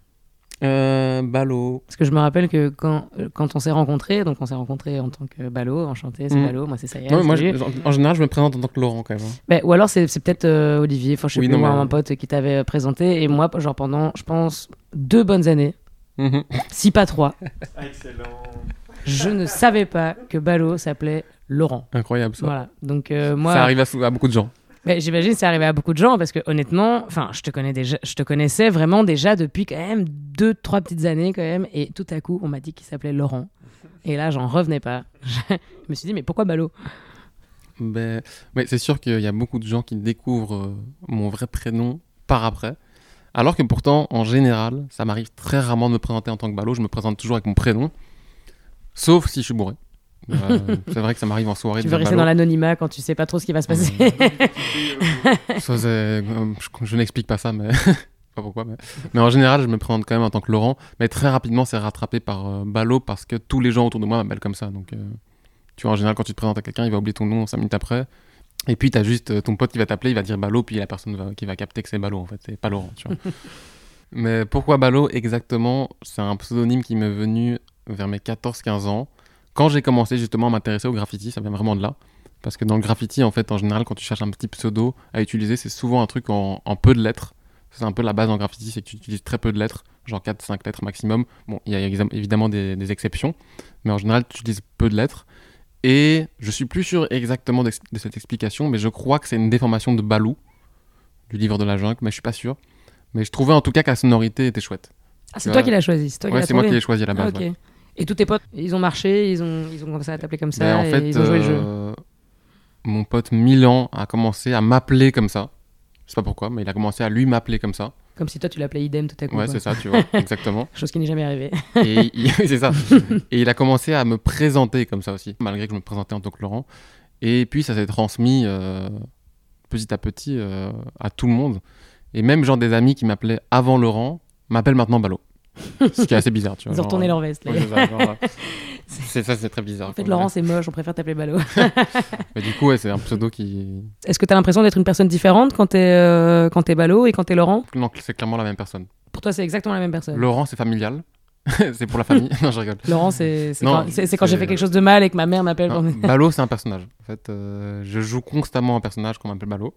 S3: Euh, Ballot.
S1: Parce que je me rappelle que quand, euh, quand on s'est rencontrés, donc on s'est rencontrés en tant que Ballot, enchanté, c'est. Ballot, moi c'est ça.
S3: Non, moi, je- en, en général, je me présente en tant que Laurent quand même. hein.
S1: Ben, ou alors c'est c'est peut-être euh, Olivier, enfin je sais
S3: Oui,
S1: plus,
S3: non,
S1: moi,
S3: mais-
S1: un pote qui t'avait euh, présenté. Et moi, genre pendant, je pense, deux bonnes années,
S3: Mhm.
S1: si pas trois,
S2: Excellent.
S1: je ne savais pas que Ballot s'appelait Laurent.
S3: Incroyable ça.
S1: Voilà, donc euh, moi,
S3: Ça arrive à beaucoup de gens.
S1: J'imagine que c'est arrivé à beaucoup de gens parce que honnêtement, enfin, je te connaissais vraiment déjà depuis quand même deux, trois petites années quand même, et tout à coup, on m'a dit qu'il s'appelait Laurent. Et là, j'en revenais pas. Je me suis dit, mais pourquoi Ballot
S3: Ben, c'est sûr qu'il y a beaucoup de gens qui découvrent euh, mon vrai prénom par après. Alors que pourtant, en général, ça m'arrive très rarement de me présenter en tant que ballot. Je me présente toujours avec mon prénom. Sauf si je suis bourré. Euh, c'est vrai que ça m'arrive en soirée.
S1: Tu veux rester dans l'anonymat quand tu sais pas trop ce qui va se passer.
S3: Ça, euh, je, je n'explique pas ça, mais pas pourquoi. Mais... mais en général, je me présente quand même en tant que Laurent. Mais très rapidement, c'est rattrapé par euh, Ballot parce que tous les gens autour de moi m'appellent comme ça. Donc, euh, tu vois, en général, quand tu te présentes à quelqu'un, il va oublier ton nom 5 minutes après. Et puis, tu as juste euh, ton pote qui va t'appeler, il va dire Ballot, puis la personne va- qui va capter que c'est Ballot, en fait. C'est pas Laurent, tu vois. mais pourquoi Ballot exactement? C'est un pseudonyme qui m'est venu vers mes 14-15 ans. Quand j'ai commencé justement à m'intéresser au graffiti, ça vient vraiment de là. Parce que dans le graffiti, en fait, en général, quand tu cherches un petit pseudo à utiliser, c'est souvent un truc en, en peu de lettres. C'est un peu la base en graffiti, c'est que tu utilises très peu de lettres, genre 4-5 lettres maximum. Bon, il y a évidemment des, des exceptions, mais en général, tu utilises peu de lettres. Et je suis plus sûr exactement de cette explication, mais je crois que c'est une déformation de Balou, du livre de la jungle, mais je suis pas sûr. Mais je trouvais en tout cas que la sonorité était chouette.
S1: Ah, c'est toi qui l'as choisi, c'est toi
S3: Ouais,
S1: qui
S3: c'est
S1: l'as
S3: moi qui l'ai choisi à la
S1: Ah,
S3: base. ouais.
S1: Et tous tes potes, ils ont marché, ils ont, ils ont commencé à t'appeler comme ça,
S3: Ben, en
S1: et
S3: fait,
S1: ils ont joué le jeu.
S3: euh, mon pote Milan a commencé à m'appeler comme ça. Je sais pas pourquoi, mais il a commencé à lui m'appeler comme ça.
S1: Comme si toi tu l'appelais idem tout à coup.
S3: Ouais, c'est ça, tu vois, exactement.
S1: Chose qui n'est jamais arrivée.
S3: Et il, c'est ça. Et il a commencé à me présenter comme ça aussi, malgré que je me présentais en tant que Laurent. Et puis ça s'est transmis euh, petit à petit euh, à tout le monde. Et même genre des amis qui m'appelaient avant Laurent m'appellent maintenant Ballot. Ce qui est assez bizarre, tu vois.
S1: Ils ont retourné
S3: euh,
S1: leur veste. là.
S3: ouais, c'est ça, genre, euh, c'est ça, c'est très bizarre.
S1: En fait. Laurent, c'est moche, on préfère t'appeler Ballot.
S3: Mais du coup, ouais, c'est un pseudo qui.
S1: Est-ce que t'as l'impression d'être une personne différente quand t'es euh, quand Ballot et quand t'es Laurent?
S3: Non, c'est clairement la même personne.
S1: Pour toi, c'est exactement la même personne.
S3: Laurent, c'est familial. c'est pour la famille. non, je rigole.
S1: Laurent, c'est quand, quand j'ai fait quelque chose de mal et que ma mère m'appelle.
S3: Ballot, c'est un personnage. En fait, euh, je joue constamment un personnage qu'on m'appelle Ballot.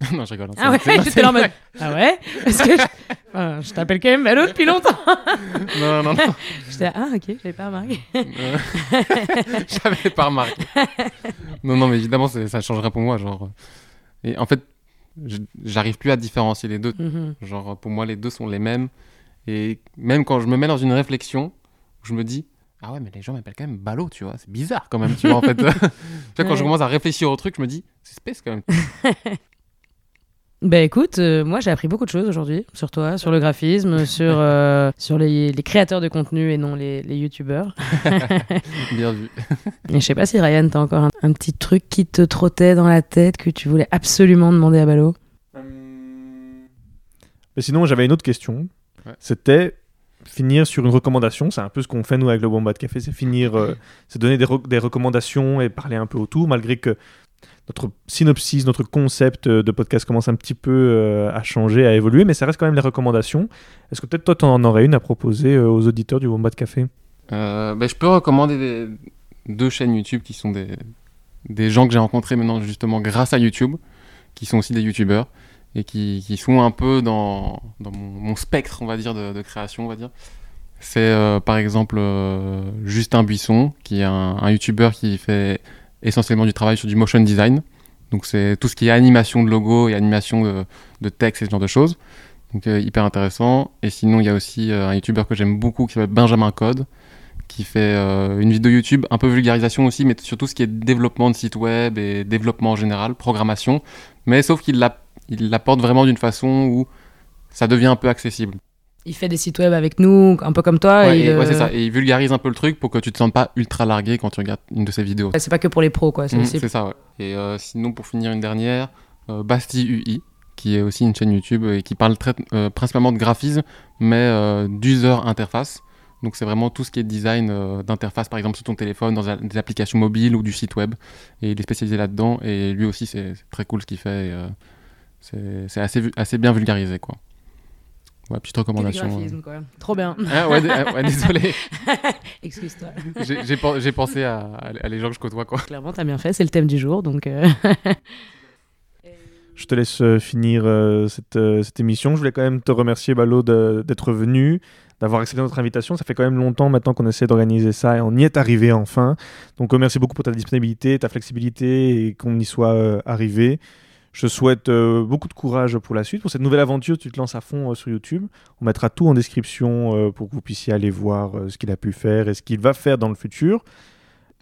S3: non, je rigole. hein,
S1: Ah ouais, j'étais là en mode. Ah ouais Parce que je, t'appelle quand même Ballot depuis longtemps.
S3: Non, non, non.
S1: J'étais ah ok, j'avais pas remarqué.
S3: Euh, J'avais pas remarqué. non, non, mais évidemment, ça changerait pour moi. Genre. Et en fait, j'arrive plus à différencier les deux.
S1: Mhm.
S3: Genre, pour moi, les deux sont les mêmes. Et même quand je me mets dans une réflexion, je me dis, ah ouais, mais les gens m'appellent quand même ballot, tu vois. C'est bizarre quand même, tu vois, en fait. tu vois, quand
S1: Ouais.
S3: je commence à réfléchir au truc, je me dis, c'est space quand même.
S1: Bah écoute, euh, moi j'ai appris beaucoup de choses aujourd'hui sur toi, sur le graphisme, sur, euh, sur les, les créateurs de contenu et non les, les youtubeurs.
S3: Bien vu.
S1: Et je sais pas si Ryan, t'as encore un, un petit truc qui te trottait dans la tête que tu voulais absolument demander à Ballot.
S2: Mais sinon, j'avais une autre question.
S3: Ouais.
S2: c'était finir sur une recommandation. C'est un peu ce qu'on fait nous avec le Wombat Café, c'est finir, euh, c'est donner des, re- des recommandations et parler un peu autour, malgré que notre synopsis, notre concept euh, de podcast commence un petit peu euh, à changer, à évoluer, mais ça reste quand même les recommandations. Est-ce que peut-être toi, tu en aurais une à proposer euh, aux auditeurs du Wombat Café?
S3: Ben, je peux recommander deux chaînes YouTube qui sont des, des gens que j'ai rencontrés maintenant justement grâce à YouTube, qui sont aussi des YouTubeurs et qui, qui sont un peu dans, dans mon, spectre, on va dire, de, création, on va dire. C'est par exemple Justin Buisson, qui est un, un YouTuber qui fait essentiellement du travail sur du motion design. Donc c'est tout ce qui est animation de logo et animation de, de texte et ce genre de choses. Donc euh, hyper intéressant. Et sinon, il y a aussi euh, un YouTuber que j'aime beaucoup qui s'appelle Benjamin Code, qui fait euh, une vidéo YouTube, un peu vulgarisation aussi, mais surtout ce qui est développement de site web et développement en général, programmation. Mais sauf qu'il l'a- il l'apporte vraiment d'une façon où ça devient un peu accessible.
S1: Il fait des sites web avec nous, un peu comme toi.
S3: Ouais,
S1: et
S3: ouais, c'est
S1: euh,
S3: ça. Et il vulgarise un peu le truc pour que tu te sentes pas ultra largué quand tu regardes une de ses vidéos.
S1: C'est pas que pour les pros, quoi. C'est
S3: c'est ça, ouais. Et euh, sinon, pour finir une dernière, euh, Bastille UI, qui est aussi une chaîne YouTube et qui parle très, euh, principalement de graphisme, mais euh, d'user interface. Donc c'est vraiment tout ce qui est design euh, d'interface, par exemple sur ton téléphone, dans des applications mobiles ou du site web. Et il est spécialisé là-dedans. Et lui aussi, c'est très cool ce qu'il fait. euh, c'est assez, assez bien vulgarisé, quoi. Ouais, petite recommandation.
S1: graphisme, quoi. Trop bien.
S3: Ah, ouais, ah, ouais, désolé.
S1: Excuse-toi.
S3: J'ai- J'ai pen- j'ai pensé à, à les gens que je côtoie, quoi.
S1: Clairement, t'as bien fait. C'est le thème du jour, donc. euh,
S2: Je te laisse euh, finir euh, cette, euh, cette émission. Je voulais quand même te remercier, Balo, d'être venu, d'avoir accepté notre invitation. Ça fait quand même longtemps maintenant qu'on essaie d'organiser ça et on y est arrivé enfin. Donc, euh, merci beaucoup pour ta disponibilité, ta flexibilité et qu'on y soit euh, arrivé. Je te souhaite euh, beaucoup de courage pour la suite. Pour cette nouvelle aventure, tu te lances à fond euh, sur YouTube. On mettra tout en description euh, pour que vous puissiez aller voir euh, ce qu'il a pu faire et ce qu'il va faire dans le futur.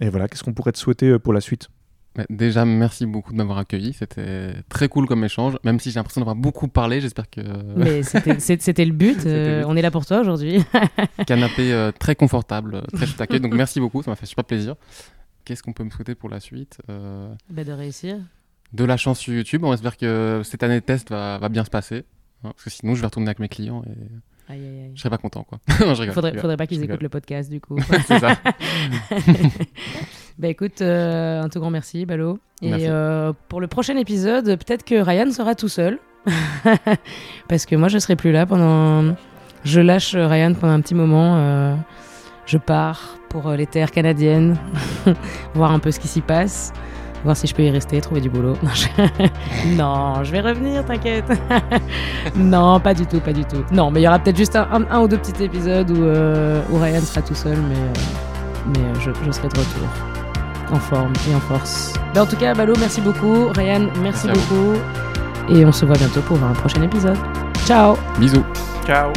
S2: Et voilà, qu'est-ce qu'on pourrait te souhaiter euh, pour la suite?
S3: Ouais, Déjà, merci beaucoup de m'avoir accueilli. C'était très cool comme échange. Même si j'ai l'impression d'avoir beaucoup parlé, j'espère que
S1: Mais c'était le but. Euh, on est là pour toi aujourd'hui.
S3: canapé euh, très confortable, très chouette accueil. Donc merci beaucoup, ça m'a fait super plaisir. Qu'est-ce qu'on peut me souhaiter pour la suite Euh,
S1: Bah, de réussir.
S3: De la chance sur YouTube. On espère que cette année de test va, va bien se passer. hein, parce que sinon, je vais retourner avec mes clients et
S1: Aïe, aïe, aïe.
S3: je serai pas content. Quoi. non, je rigole.
S1: Faudrait,
S3: je rigole.
S1: faudrait pas qu'ils écoutent le podcast du coup.
S3: C'est ça.
S1: bah écoute, euh, un tout grand merci, Balo. Et
S3: Merci.
S1: euh, pour le prochain épisode, peut-être que Ryan sera tout seul. Parce que moi, je serai plus là pendant. Je lâche Ryan pendant un petit moment. euh, Je pars pour les terres canadiennes, voir un peu ce qui s'y passe, voir si je peux y rester, trouver du boulot. Non, je, non, je vais revenir, t'inquiète. non, pas du tout, pas du tout. Non, mais il y aura peut-être juste un, un- un ou deux petits épisodes où, euh, où Ryan sera tout seul, mais, euh, mais euh, je, je serai de retour. En forme et en force. Ben, en tout cas, Balo, merci beaucoup. Ryan, merci, beaucoup. Et on se voit bientôt pour un prochain épisode. Ciao
S3: Bisous.
S2: Ciao